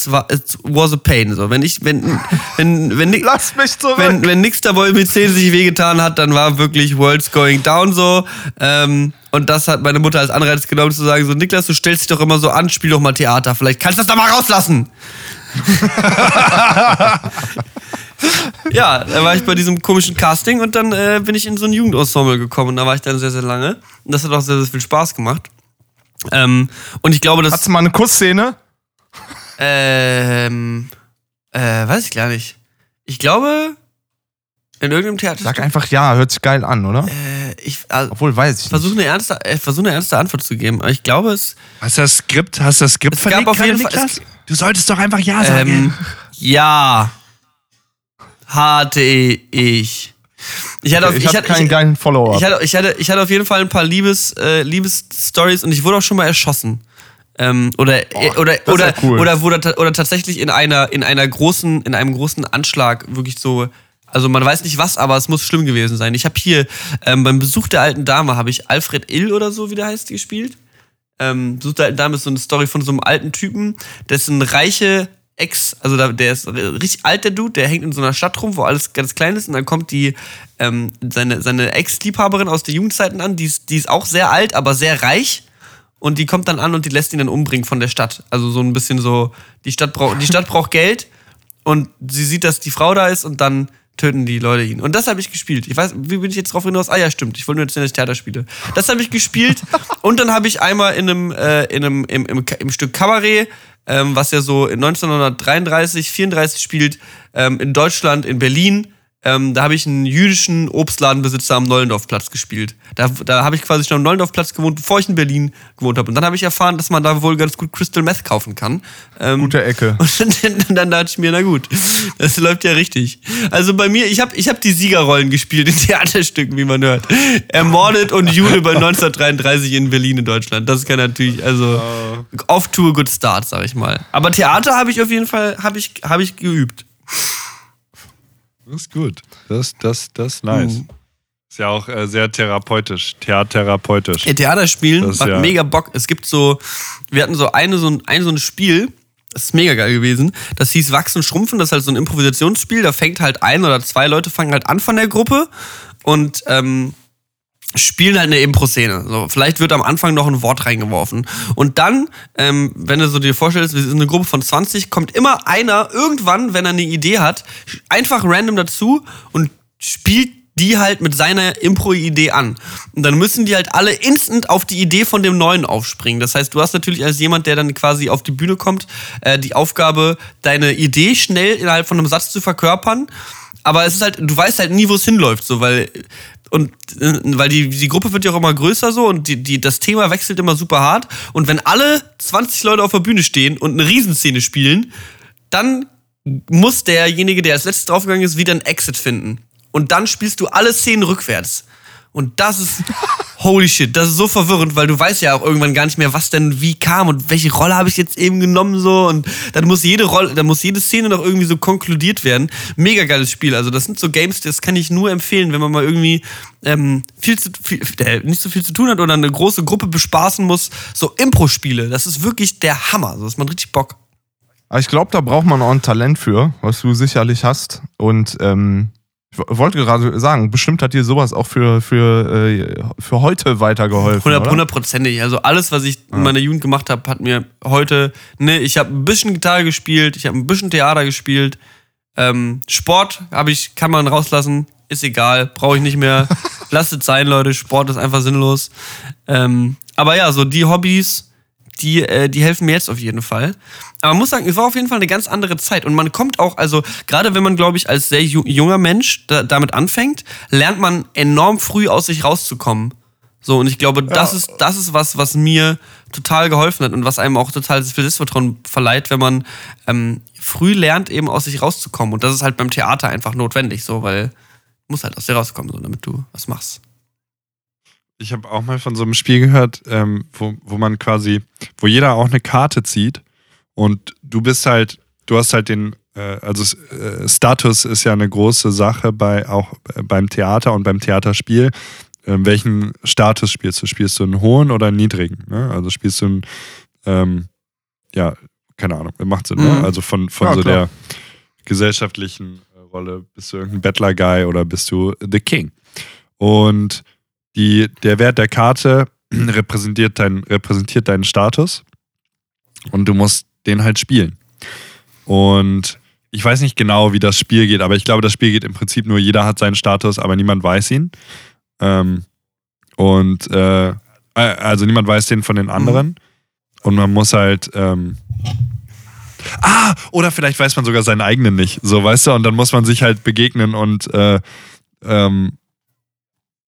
was a pain, so, wenn ich, wenn, wenn, wenn, Lass mich zurück. wenn, wenn nix da wohl mit 10 sich wehgetan hat, dann war wirklich World's Going Down so. Ähm, und das hat meine Mutter als Anreiz genommen, zu sagen: So, Niklas, du stellst dich doch immer so an, spiel doch mal Theater. Vielleicht kannst du das da mal rauslassen. ja, da war ich bei diesem komischen Casting und dann äh, bin ich in so ein Jugendensemble gekommen. Und da war ich dann sehr, sehr lange. Und das hat auch sehr, sehr viel Spaß gemacht. Ähm, und ich glaube, dass. Hast du mal eine Kussszene? Ähm, äh, weiß ich gar nicht. Ich glaube, in irgendeinem Theater. Sag einfach ja, hört sich geil an, oder? Äh, ich also, Obwohl, weiß ich versuche eine, ernste, äh, versuch eine ernste Antwort zu geben. Aber ich glaube, es. Hast du das Skript, hast du das Skript Es gab verlegt auf jeden Fall- Niklas? Du solltest doch einfach Ja sagen. Ähm, ja. Hatte ich. Ich hatte, auf, Ich, ich, hab hatte, keinen ich, geilen Follower. ich, hatte, ich, hatte, ich hatte auf jeden Fall ein paar Liebes, äh, Liebesstories und ich wurde auch schon mal erschossen. Ähm, oder, äh, oder, ist oder, ja cool. oder, wurde, oder tatsächlich in einer, in einer großen, in einem großen Anschlag wirklich so. Also man weiß nicht was, aber es muss schlimm gewesen sein. Ich habe hier ähm, beim Besuch der alten Dame habe ich Alfred Ill oder so, wie der heißt, gespielt. ähm, sucht halt damals so eine Story von so einem alten Typen, dessen reiche Ex, also da, der ist richtig alt, der Dude, der hängt in so einer Stadt rum, wo alles ganz klein ist und dann kommt die, ähm, seine, seine Ex-Liebhaberin aus der Jugendzeiten an, die ist, die ist auch sehr alt, aber sehr reich und die kommt dann an und die lässt ihn dann umbringen von der Stadt. Also so ein bisschen so, die Stadt, braucht die Stadt braucht Geld und sie sieht, dass die Frau da ist und dann töten die Leute ihn. Und das habe ich gespielt. Ich weiß, wie bin ich jetzt drauf hinaus? Ah ja, stimmt. Ich wollte nur jetzt das Theater spiele. Das habe ich gespielt. und dann habe ich einmal in einem, äh, in einem im, im, im Stück Kabarett, ähm, was ja so 1933, 34 spielt, ähm, in Deutschland, in Berlin, ähm, da habe ich einen jüdischen Obstladenbesitzer am Nollendorfplatz gespielt. Da, da habe ich quasi schon am Nollendorfplatz gewohnt, bevor ich in Berlin gewohnt habe. Und dann habe ich erfahren, dass man da wohl ganz gut Crystal Meth kaufen kann. Ähm, Gute Ecke. Und dann, dann dachte ich mir, na gut, das läuft ja richtig. Also bei mir, ich habe ich hab die Siegerrollen gespielt in Theaterstücken, wie man hört. Ermordet und Jude bei 1933 in Berlin in Deutschland. Das kann natürlich, also off to a good start, sag ich mal. Aber Theater habe ich auf jeden Fall, habe ich, hab ich geübt. Das ist gut. Das, das, das ist nice. Mhm. Ist ja auch äh, sehr therapeutisch, theatertherapeutisch. Ja, Theaterspielen Das ist macht ja- mega Bock. Es gibt so, wir hatten so eine so ein, ein, so ein Spiel, das ist mega geil gewesen. Das hieß Wachsen, Schrumpfen. Das ist halt so ein Improvisationsspiel. Da fängt halt ein oder zwei Leute fangen halt an von der Gruppe und ähm, spielen halt eine Impro-Szene. So, vielleicht wird am Anfang noch ein Wort reingeworfen. Und dann, ähm, wenn du so dir vorstellst, wir sind eine Gruppe von 20, kommt immer einer irgendwann, wenn er eine Idee hat, einfach random dazu und spielt die halt mit seiner Impro-Idee an. Und dann müssen die halt alle instant auf die Idee von dem Neuen aufspringen. Das heißt, du hast natürlich als jemand, der dann quasi auf die Bühne kommt, äh, die Aufgabe, deine Idee schnell innerhalb von einem Satz zu verkörpern. Aber es ist halt, du weißt halt nie, wo es hinläuft, so, weil, und, äh, weil die, die Gruppe wird ja auch immer größer so und die, die, das Thema wechselt immer super hart. Und wenn alle 20 Leute auf der Bühne stehen und eine Riesenszene spielen, dann muss derjenige, der als letztes draufgegangen ist, wieder einen Exit finden. Und dann spielst du alle Szenen rückwärts. Und das ist, holy shit, das ist so verwirrend, weil du weißt ja auch irgendwann gar nicht mehr, was denn wie kam und welche Rolle habe ich jetzt eben genommen so. Und dann muss jede Rolle, dann muss jede Szene noch irgendwie so konkludiert werden. Mega geiles Spiel. Also das sind so Games, das kann ich nur empfehlen, wenn man mal irgendwie ähm, viel zu viel, äh, nicht so viel zu tun hat oder eine große Gruppe bespaßen muss. So Impro-Spiele, das ist wirklich der Hammer. So ist man richtig Bock. Ich glaube, da braucht man auch ein Talent für, was du sicherlich hast. Und ähm, ich wo- wollte gerade sagen, bestimmt hat dir sowas auch für, für, äh, für heute weitergeholfen. Hundertprozentig. Also alles, was ich in meiner Jugend gemacht habe, hat mir heute, ne, ich habe ein bisschen Gitarre gespielt, ich habe ein bisschen Theater gespielt. Ähm, Sport habe ich, kann man rauslassen, ist egal, brauche ich nicht mehr. Lasst es sein, Leute. Sport ist einfach sinnlos. Ähm, aber ja, so die Hobbys, die, äh, die helfen mir jetzt auf jeden Fall. Aber man muss sagen, es war auf jeden Fall eine ganz andere Zeit. Und man kommt auch, also gerade wenn man, glaube ich, als sehr ju junger Mensch da, damit anfängt, lernt man enorm früh aus sich rauszukommen. So, und ich glaube, das, ist, das ist was, was mir total geholfen hat und was einem auch total viel Selbstvertrauen verleiht, wenn man ähm, früh lernt, eben aus sich rauszukommen. Und das ist halt beim Theater einfach notwendig, so, weil du musst halt aus dir rauskommen, so, damit du was machst. Ich habe auch mal von so einem Spiel gehört, ähm, wo, wo man quasi, wo jeder auch eine Karte zieht und du bist halt, du hast halt den, äh, also äh, Status ist ja eine große Sache bei auch äh, beim Theater und beim Theaterspiel. Ähm, welchen Status spielst du? Spielst du einen hohen oder einen niedrigen? Ne? Also spielst du einen, ähm, ja, keine Ahnung, macht Sinn, Mhm. ne? Also von, von Ja, so klar. der gesellschaftlichen äh, Rolle, bist du irgendein Bettler-Guy oder bist du The King? Und die, der Wert der Karte repräsentiert, dein, repräsentiert deinen Status und du musst den halt spielen. Und ich weiß nicht genau, wie das Spiel geht, aber ich glaube, das Spiel geht im Prinzip nur, jeder hat seinen Status, aber niemand weiß ihn. Ähm, und äh, äh, also niemand weiß den von den anderen. Und man muss halt. Ähm, ah, oder vielleicht weiß man sogar seinen eigenen nicht. So, weißt du, und dann muss man sich halt begegnen und äh, ähm,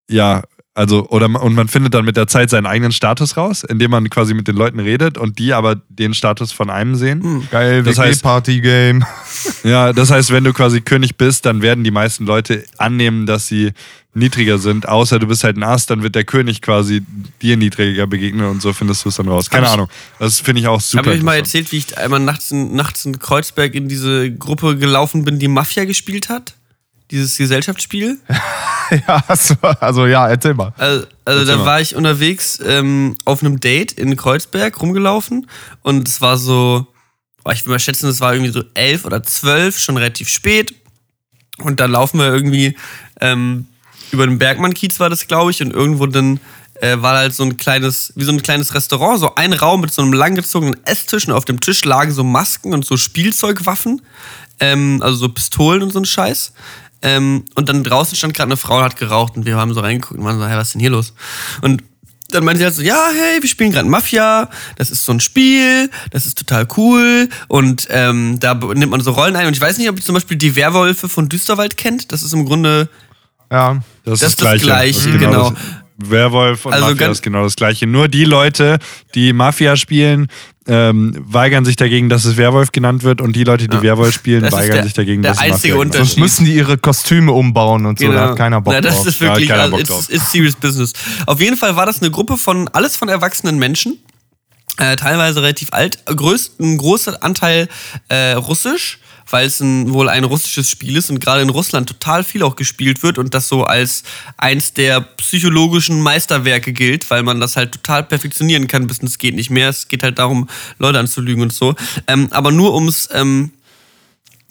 ja, also, oder und man findet dann mit der Zeit seinen eigenen Status raus, indem man quasi mit den Leuten redet und die aber den Status von einem sehen. Geil, Das heißt- WG-Party-Game. Ja, das heißt, wenn du quasi König bist, dann werden die meisten Leute annehmen, dass sie niedriger sind, außer du bist halt ein Ass, dann wird der König quasi dir niedriger begegnen und so findest du es dann raus. Keine Hab ich- Ahnung. Das finde ich auch super. Habe ich euch mal erzählt, wie ich einmal nachts in, nachts in Kreuzberg in diese Gruppe gelaufen bin, die Mafia gespielt hat? Dieses Gesellschaftsspiel? ja, also, also ja, erzähl mal. Also, also da war ich unterwegs ähm, auf einem Date in Kreuzberg rumgelaufen und es war so, oh, ich will mal schätzen, es war irgendwie so elf oder zwölf, schon relativ spät. Und dann laufen wir irgendwie ähm, über den Bergmann-Kiez war das, glaube ich, und irgendwo dann äh, war halt so ein kleines, wie so ein kleines Restaurant, so ein Raum mit so einem langgezogenen Esstisch und auf dem Tisch lagen so Masken und so Spielzeugwaffen, ähm, also so Pistolen und so ein Scheiß. Ähm, und dann draußen stand gerade eine Frau und hat geraucht und wir haben so reingeguckt und waren so, hey, was ist denn hier los? Und dann meinte sie halt so, ja, hey, wir spielen gerade Mafia, das ist so ein Spiel, das ist total cool und ähm, da nimmt man so Rollen ein und ich weiß nicht, ob ihr zum Beispiel die Werwölfe von Düsterwald kennt, das ist im Grunde Ja. Das, das, ist das Gleiche. genau. Das Werwolf und Also Mafia ist genau das Gleiche. Nur die Leute, die Mafia spielen, ähm, weigern sich dagegen, dass es Werwolf genannt wird und die Leute, die Werwolf spielen, Das ist weigern der- sich dagegen, dass es einzige Mafia genannt Unterschied. Sonst müssen die ihre Kostüme umbauen und so, da hat keiner Bock Na, das drauf. ist Da hat wirklich, keiner also, Bock it's, serious business. Auf jeden Fall war das eine Gruppe von, alles von erwachsenen Menschen, äh, teilweise relativ alt, größt, ein großer Anteil äh, russisch, weil es ein, wohl ein russisches Spiel ist und gerade in Russland total viel auch gespielt wird und das so als eins der psychologischen Meisterwerke gilt, weil man das halt total perfektionieren kann, bis es geht nicht mehr. Es geht halt darum, Leute anzulügen und so. Ähm, aber nur ums ähm,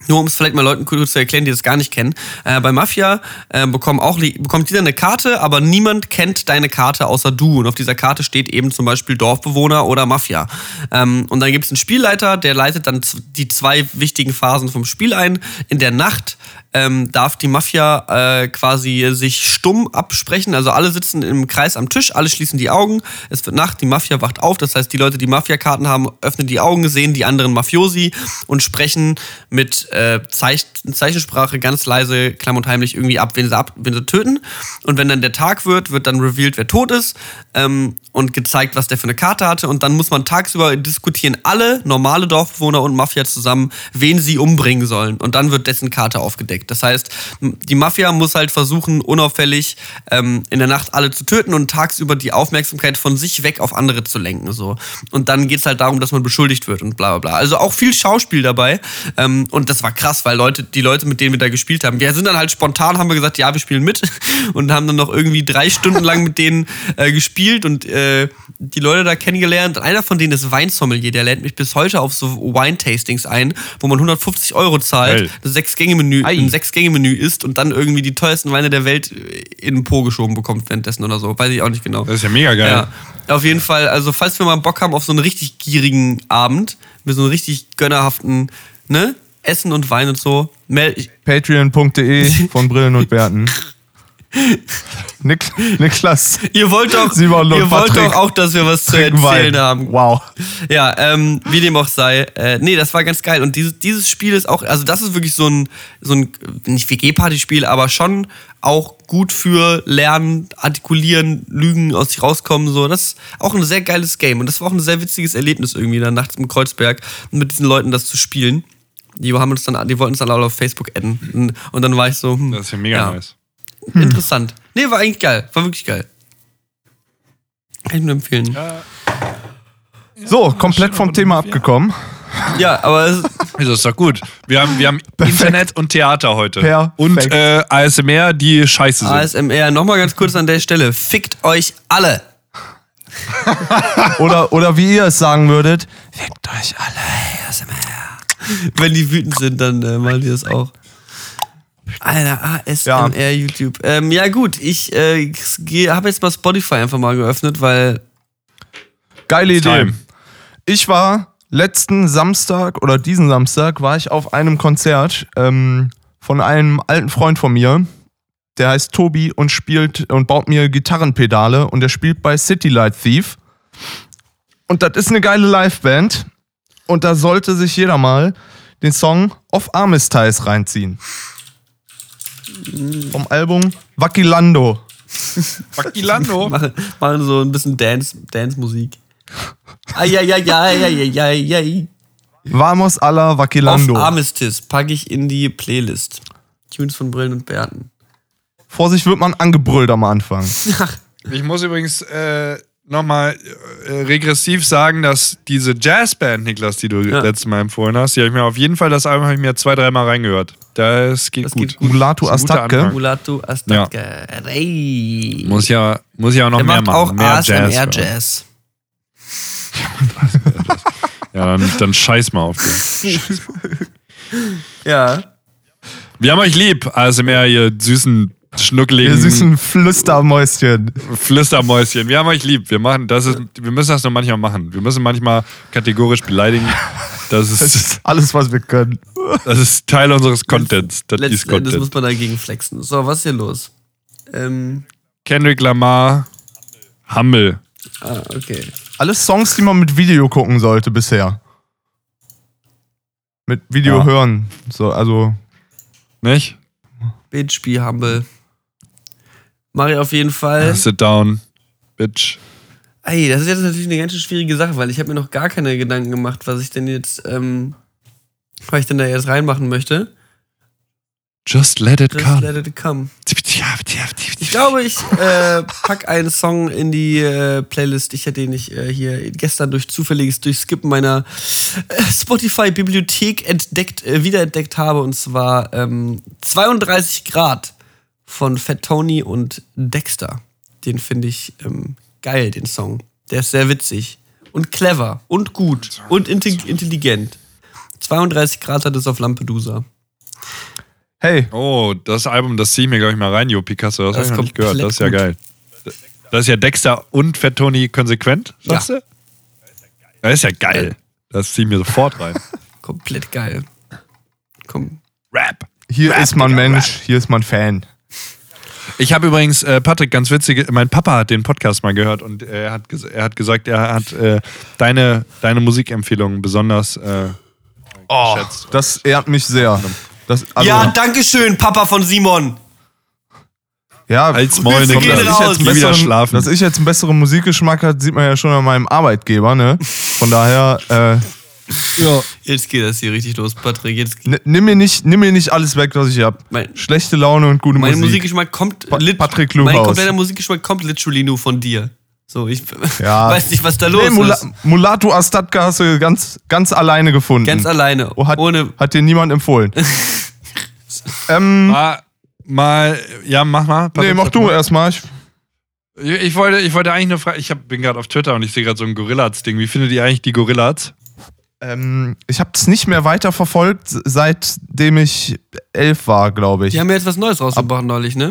nur um es vielleicht mal Leuten kurz zu erklären, die das gar nicht kennen. Äh, bei Mafia äh, bekommen auch, bekommt jeder eine Karte, aber niemand kennt deine Karte außer du. Und auf dieser Karte steht eben zum Beispiel Dorfbewohner oder Mafia. Ähm, und dann gibt es einen Spielleiter, der leitet dann die zwei wichtigen Phasen vom Spiel ein. In der Nacht ähm, darf die Mafia äh, quasi sich stumm absprechen. Also alle sitzen im Kreis am Tisch, alle schließen die Augen. Es wird Nacht, die Mafia wacht auf. Das heißt, die Leute, die Mafia-Karten haben, öffnen die Augen, sehen die anderen Mafiosi und sprechen mit äh, Zeich Zeichensprache ganz leise, klamm und heimlich irgendwie ab, wen sie, ab, wen sie töten. Und wenn dann der Tag wird, wird dann revealed, wer tot ist ähm, und gezeigt, was der für eine Karte hatte. Und dann muss man tagsüber diskutieren alle normale Dorfbewohner und Mafia zusammen, wen sie umbringen sollen. Und dann wird dessen Karte aufgedeckt. Das heißt, die Mafia muss halt versuchen, unauffällig ähm, in der Nacht alle zu töten und tagsüber die Aufmerksamkeit von sich weg auf andere zu lenken. So. Und dann geht's halt darum, dass man beschuldigt wird und bla bla bla. Also auch viel Schauspiel dabei. Ähm, und das war krass, weil Leute, die Leute, mit denen wir da gespielt haben, wir sind dann halt spontan, haben wir gesagt, ja, wir spielen mit und haben dann noch irgendwie drei Stunden lang mit denen äh, gespielt und äh, die Leute da kennengelernt. Einer von denen ist Weinsommelier, der lädt mich bis heute auf so Wine-Tastings ein, wo man 150 Euro zahlt, Geil. ein Sechs-Gänge-Menü. Ein Sechs-Gänge-Menü isst und dann irgendwie die teuersten Weine der Welt in den Po geschoben bekommt währenddessen oder so. Weiß ich auch nicht genau. Das ist ja mega geil. Ja, auf jeden Fall. Also, falls wir mal Bock haben auf so einen richtig gierigen Abend, mit so einem richtig gönnerhaften, ne? Essen und Wein und so. Patreon.de von Brillen und Bärten. Nik Niklas. Ihr wollt doch, Simon ihr wollt Patrick doch auch, dass wir was zu erzählen Wein. haben. Wow. Ja, ähm, wie dem auch sei. Äh, nee, das war ganz geil. Und dieses, dieses Spiel ist auch, also das ist wirklich so ein, so ein nicht WG-Party-Spiel, aber schon auch gut für Lernen, Artikulieren, Lügen aus sich rauskommen. So. Das ist auch ein sehr geiles Game. Und das war auch ein sehr witziges Erlebnis irgendwie, dann nachts im Kreuzberg mit diesen Leuten das zu spielen. Die haben uns dann, die wollten uns dann alle auf Facebook adden. Und, dann war ich so, hm, Das ist ja mega nice. Interessant. Nee, war eigentlich geil. War wirklich geil. Kann ich nur empfehlen. So, komplett vom Thema abgekommen. Ja, aber es, Also ist doch gut. Wir haben, wir haben Internet und Theater heute. Perfekt. Und äh, ASMR, die scheiße sind. ASMR, nochmal ganz kurz an der Stelle. Fickt euch alle. Oder, oder wie ihr es sagen würdet, fickt euch alle. ASMR. Wenn die wütend sind, dann äh, machen die das auch. Alter, ASMR, Ja. YouTube. Ähm, ja gut, ich äh, habe jetzt mal Spotify einfach mal geöffnet, weil Geile Idee. Time. Ich war letzten Samstag oder diesen Samstag war ich auf einem Konzert ähm, von einem alten Freund von mir. Der heißt Tobi und spielt und baut mir Gitarrenpedale und der spielt bei City Light Thief. Und das ist eine geile Liveband. Und da sollte sich jeder mal den Song Of Armistice reinziehen. Vom Album Vakilando. Vakilando. machen, machen so ein bisschen Dance, Dance-Musik. Eieieiei. Vamos a la Auf Vakilando. Armistice packe ich in die Playlist. Tunes von Brillen und Bärten. Vorsicht wird man angebrüllt am Anfang. Ich muss übrigens äh, nochmal äh, regressiv sagen, dass diese Jazzband, Niklas, die du Ja. letztes Mal empfohlen hast, die habe ich mir auf jeden Fall, das Album habe ich mir zwei, dreimal reingehört. Das geht Das gut. geht gut. Mulatu. Anfang. Mulatu Astatke. Rey. Muss ja, muss ja auch noch Der mehr macht machen. auch mehr ASMR Jazz. Jazz. Ja, dann, dann scheiß mal auf den. Ja. Wir haben euch lieb, ASMR, ihr süßen, schnuckeligen Ihr süßen Flüstermäuschen. Flüstermäuschen. Wir haben euch lieb. Wir machen, das ist, wir müssen das nur manchmal machen. Wir müssen manchmal kategorisch beleidigen. Das Das ist, ist alles, was wir können. das ist Teil unseres Contents. Das ist Letzten Endes Content. muss man dagegen flexen. So, was ist hier los? Ähm, Kendrick Lamar, Humble. ah, okay. Alles Songs, die man mit Video gucken sollte bisher. Mit Video Ja. hören. So, also. Nicht? Bitch, be humble. Mach ich auf jeden Fall. Sit down, bitch. Ey, das ist jetzt natürlich eine ganz schön schwierige Sache, weil ich habe mir noch gar keine Gedanken gemacht, was ich denn jetzt, ähm, was ich denn da jetzt reinmachen möchte. Just let it Just come. let it come. Ich glaube, ich äh, pack einen Song in die äh, Playlist, ich den ich äh, hier gestern durch zufälliges Durchskippen meiner äh, Spotify-Bibliothek entdeckt, äh, wiederentdeckt habe, und zwar ähm, 32 Grad von Fat Tony und Dexter. Den finde ich ähm, geil, den Song. Der ist sehr witzig und clever und gut und inte- intelligent. 32 Grad hat es auf Lampedusa. Hey, Oh, das Album, das ziehe ich mir, glaube ich, mal rein, Jo Picasso. Das, Das habe ich noch ist nicht gehört. Das ist ja geil. Das ist ja Dexter und Fat Tony konsequent, sagst du? Das ist ja geil. Das ziehe ich mir sofort rein. Komplett geil. Komm. Rap. hier Rap, ist man Digga, Mensch, hier ist man Fan. Ich habe übrigens, äh, Patrick, ganz witzig, mein Papa hat den Podcast mal gehört und er hat, ges- er hat gesagt, er hat äh, deine, deine Musikempfehlungen besonders äh, Oh, geschätzt. das ehrt mich sehr. Das, also, ja, danke schön, Papa von Simon. ja, Als gehen dass ich, jetzt besseren, schlafen. dass ich jetzt einen besseren Musikgeschmack habe, sieht man ja schon an meinem Arbeitgeber, ne? Von daher, äh, Jetzt geht das hier richtig los, Patrick. Jetzt n- nimm, mir nicht, nimm mir nicht alles weg, was ich habe. Mein- Schlechte Laune und gute mein Musik. Musikgeschmack kommt Pa- Patrick Mein kompletter Musikgeschmack kommt literally nur von dir. So, ich Ja. weiß nicht, was da los Nee, Mula ist. Mulatu Astatka hast du ganz, ganz alleine gefunden. Ganz alleine. Oh, hat, ohne. hat dir niemand empfohlen. ähm, Mal, mal, ja, mach mal. nee, Patrick, mach sag du mal. erstmal. Ich- Ich wollte, ich wollte eigentlich nur fragen, ich hab, bin gerade auf Twitter und ich sehe gerade so ein Gorillaz-Ding. Wie findet ihr eigentlich die Gorillaz? Ähm, ich habe es nicht mehr weiter verfolgt, seitdem ich elf war, glaube ich. Die haben ja jetzt was Neues rausgebracht neulich, ne?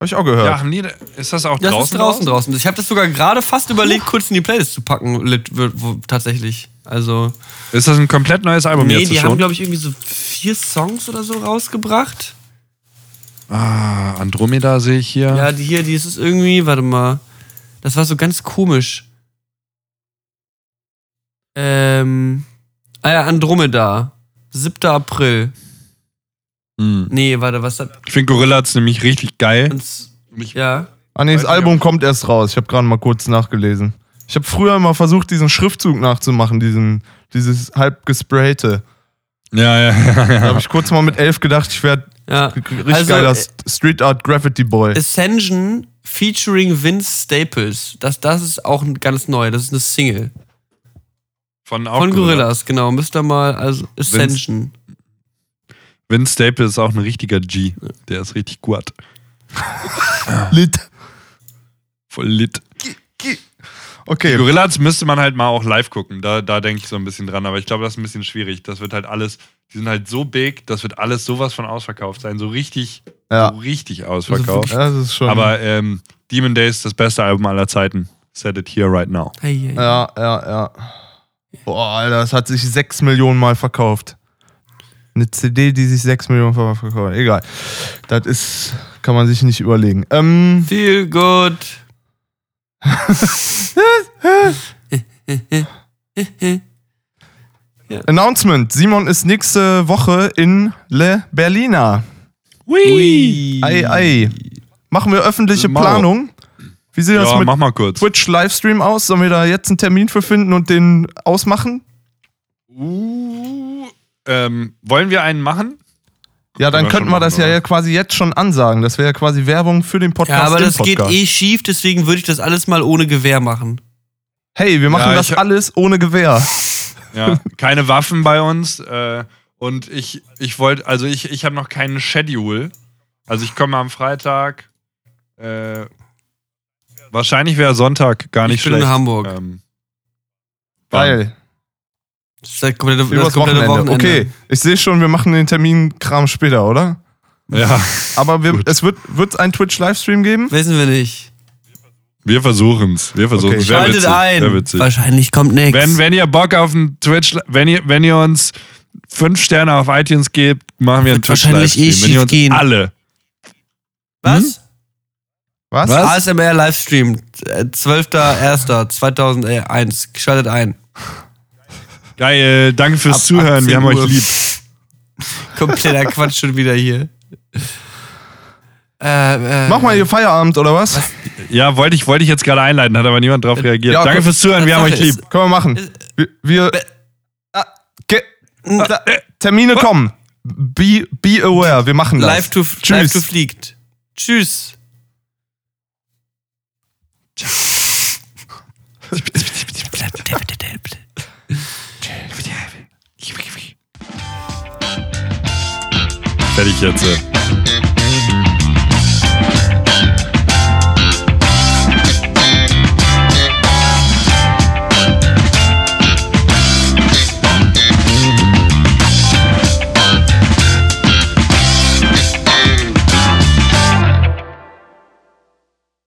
Habe ich auch gehört. Ja, haben die, ist das auch Das draußen? ist draußen draußen. Ich habe das sogar gerade fast überlegt, kurz in die Playlist zu packen, lit, wo, wo, tatsächlich. Also. Ist das ein komplett neues Album Nee, jetzt die haben, schon? glaube ich, irgendwie so vier Songs oder so rausgebracht. ah, Andromeda sehe ich hier. Ja, die hier, die ist es irgendwie, warte mal. Das war so ganz komisch. Ähm. Ah ja, Andromeda. 7. April. Hm. Nee, warte, was hat Ich finde Gorillaz nämlich richtig geil. Ich, Ja. Ah, nee, das Album kommt erst raus. Ich habe gerade mal kurz nachgelesen. Ich habe früher mal versucht, diesen Schriftzug nachzumachen, diesen, dieses halb gesprayte. ja, ja, ja. Da habe ich kurz mal mit elf gedacht, ich werde Ja. richtig Also, geiler Street Art Graffiti Boy. Ascension featuring Vince Staples. Das, das ist auch ein ganz neu. Das ist eine Single. Von, auch Von Gorillas, genau. Müsst ihr mal, also Ascension. Vince Staples ist auch ein richtiger G. Der ist richtig gut. Lit. Voll lit. Okay. Gorillaz müsste man halt mal auch live gucken. Da, da denke ich so ein bisschen dran. Aber ich glaube, das ist ein bisschen schwierig. Das wird halt alles, die sind halt so big, das wird alles sowas von ausverkauft sein. So richtig, Ja. so richtig ausverkauft. Das ist schon. Aber ähm, Demon Days, das beste Album aller Zeiten. Set it here right now. Hey, hey. Ja, ja, ja. Boah, Alter, das hat sich sechs Millionen Mal verkauft. Eine CD, die sich sechs Millionen Mal verkauft. Egal. Das ist, kann man sich nicht überlegen. Ähm, Feel good. Announcement. Simon ist nächste Woche in Le Berliner. Ui. Ei, ei. Machen wir öffentliche. Planung? Wie sieht das Ja, mit mach mal kurz. Twitch Livestream aus? Sollen wir da jetzt einen Termin für finden und den ausmachen? Uh, ähm, wollen wir einen machen? Ja, dann könnten wir das machen, ja oder? quasi jetzt schon ansagen. Das wäre ja quasi Werbung für den Podcast. Ja, aber das geht Podcast. eh schief, deswegen würde ich das alles mal ohne Gewehr machen. Hey, wir machen Ja, das alles ohne Gewehr. Ja, keine Waffen bei uns. Äh, und ich, ich wollte, also ich, ich habe noch keinen Schedule. Also ich komme am Freitag. Äh, wahrscheinlich wäre Sonntag gar nicht Ich bin schlecht. in Hamburg. Ähm, Geil. Das ist das komplette, Übers das komplette Wochenende. Wochenende. Okay, ich sehe schon, wir machen den Termin-Kram später, oder? Ja, Aber wir, es wird es einen Twitch-Livestream geben? Wissen wir nicht. wir versuchen es. Wir versuchen es. Okay. Schaltet ein. witzig. Wahrscheinlich kommt nichts. Wenn, wenn ihr Bock auf einen Twitch, wenn ihr, wenn ihr uns fünf Sterne auf iTunes gebt, machen wir einen Wird wahrscheinlich Twitch-Livestream. eh wenn ihr schief uns gehen. alle. Was? Was? Was? ASMR Livestream, äh, 12.01.2001. Schaltet ein. Geil, danke fürs Ab Zuhören. Wir 18 haben euch Uhr. lieb. Kompletter Quatsch schon wieder hier. Äh, äh, Mach mal hier Feierabend, oder was? Ja, wollte ich, wollte ich jetzt gerade einleiten, hat aber niemand drauf reagiert. ja, danke gut. fürs Zuhören, wir haben euch lieb. ist- Können wir machen. Wir, wir ah, ge, ah, Termine kommen. Be, be aware, wir machen das. Live to, Tschüss. live to fliegt. Tschüss. Fertig jetzt.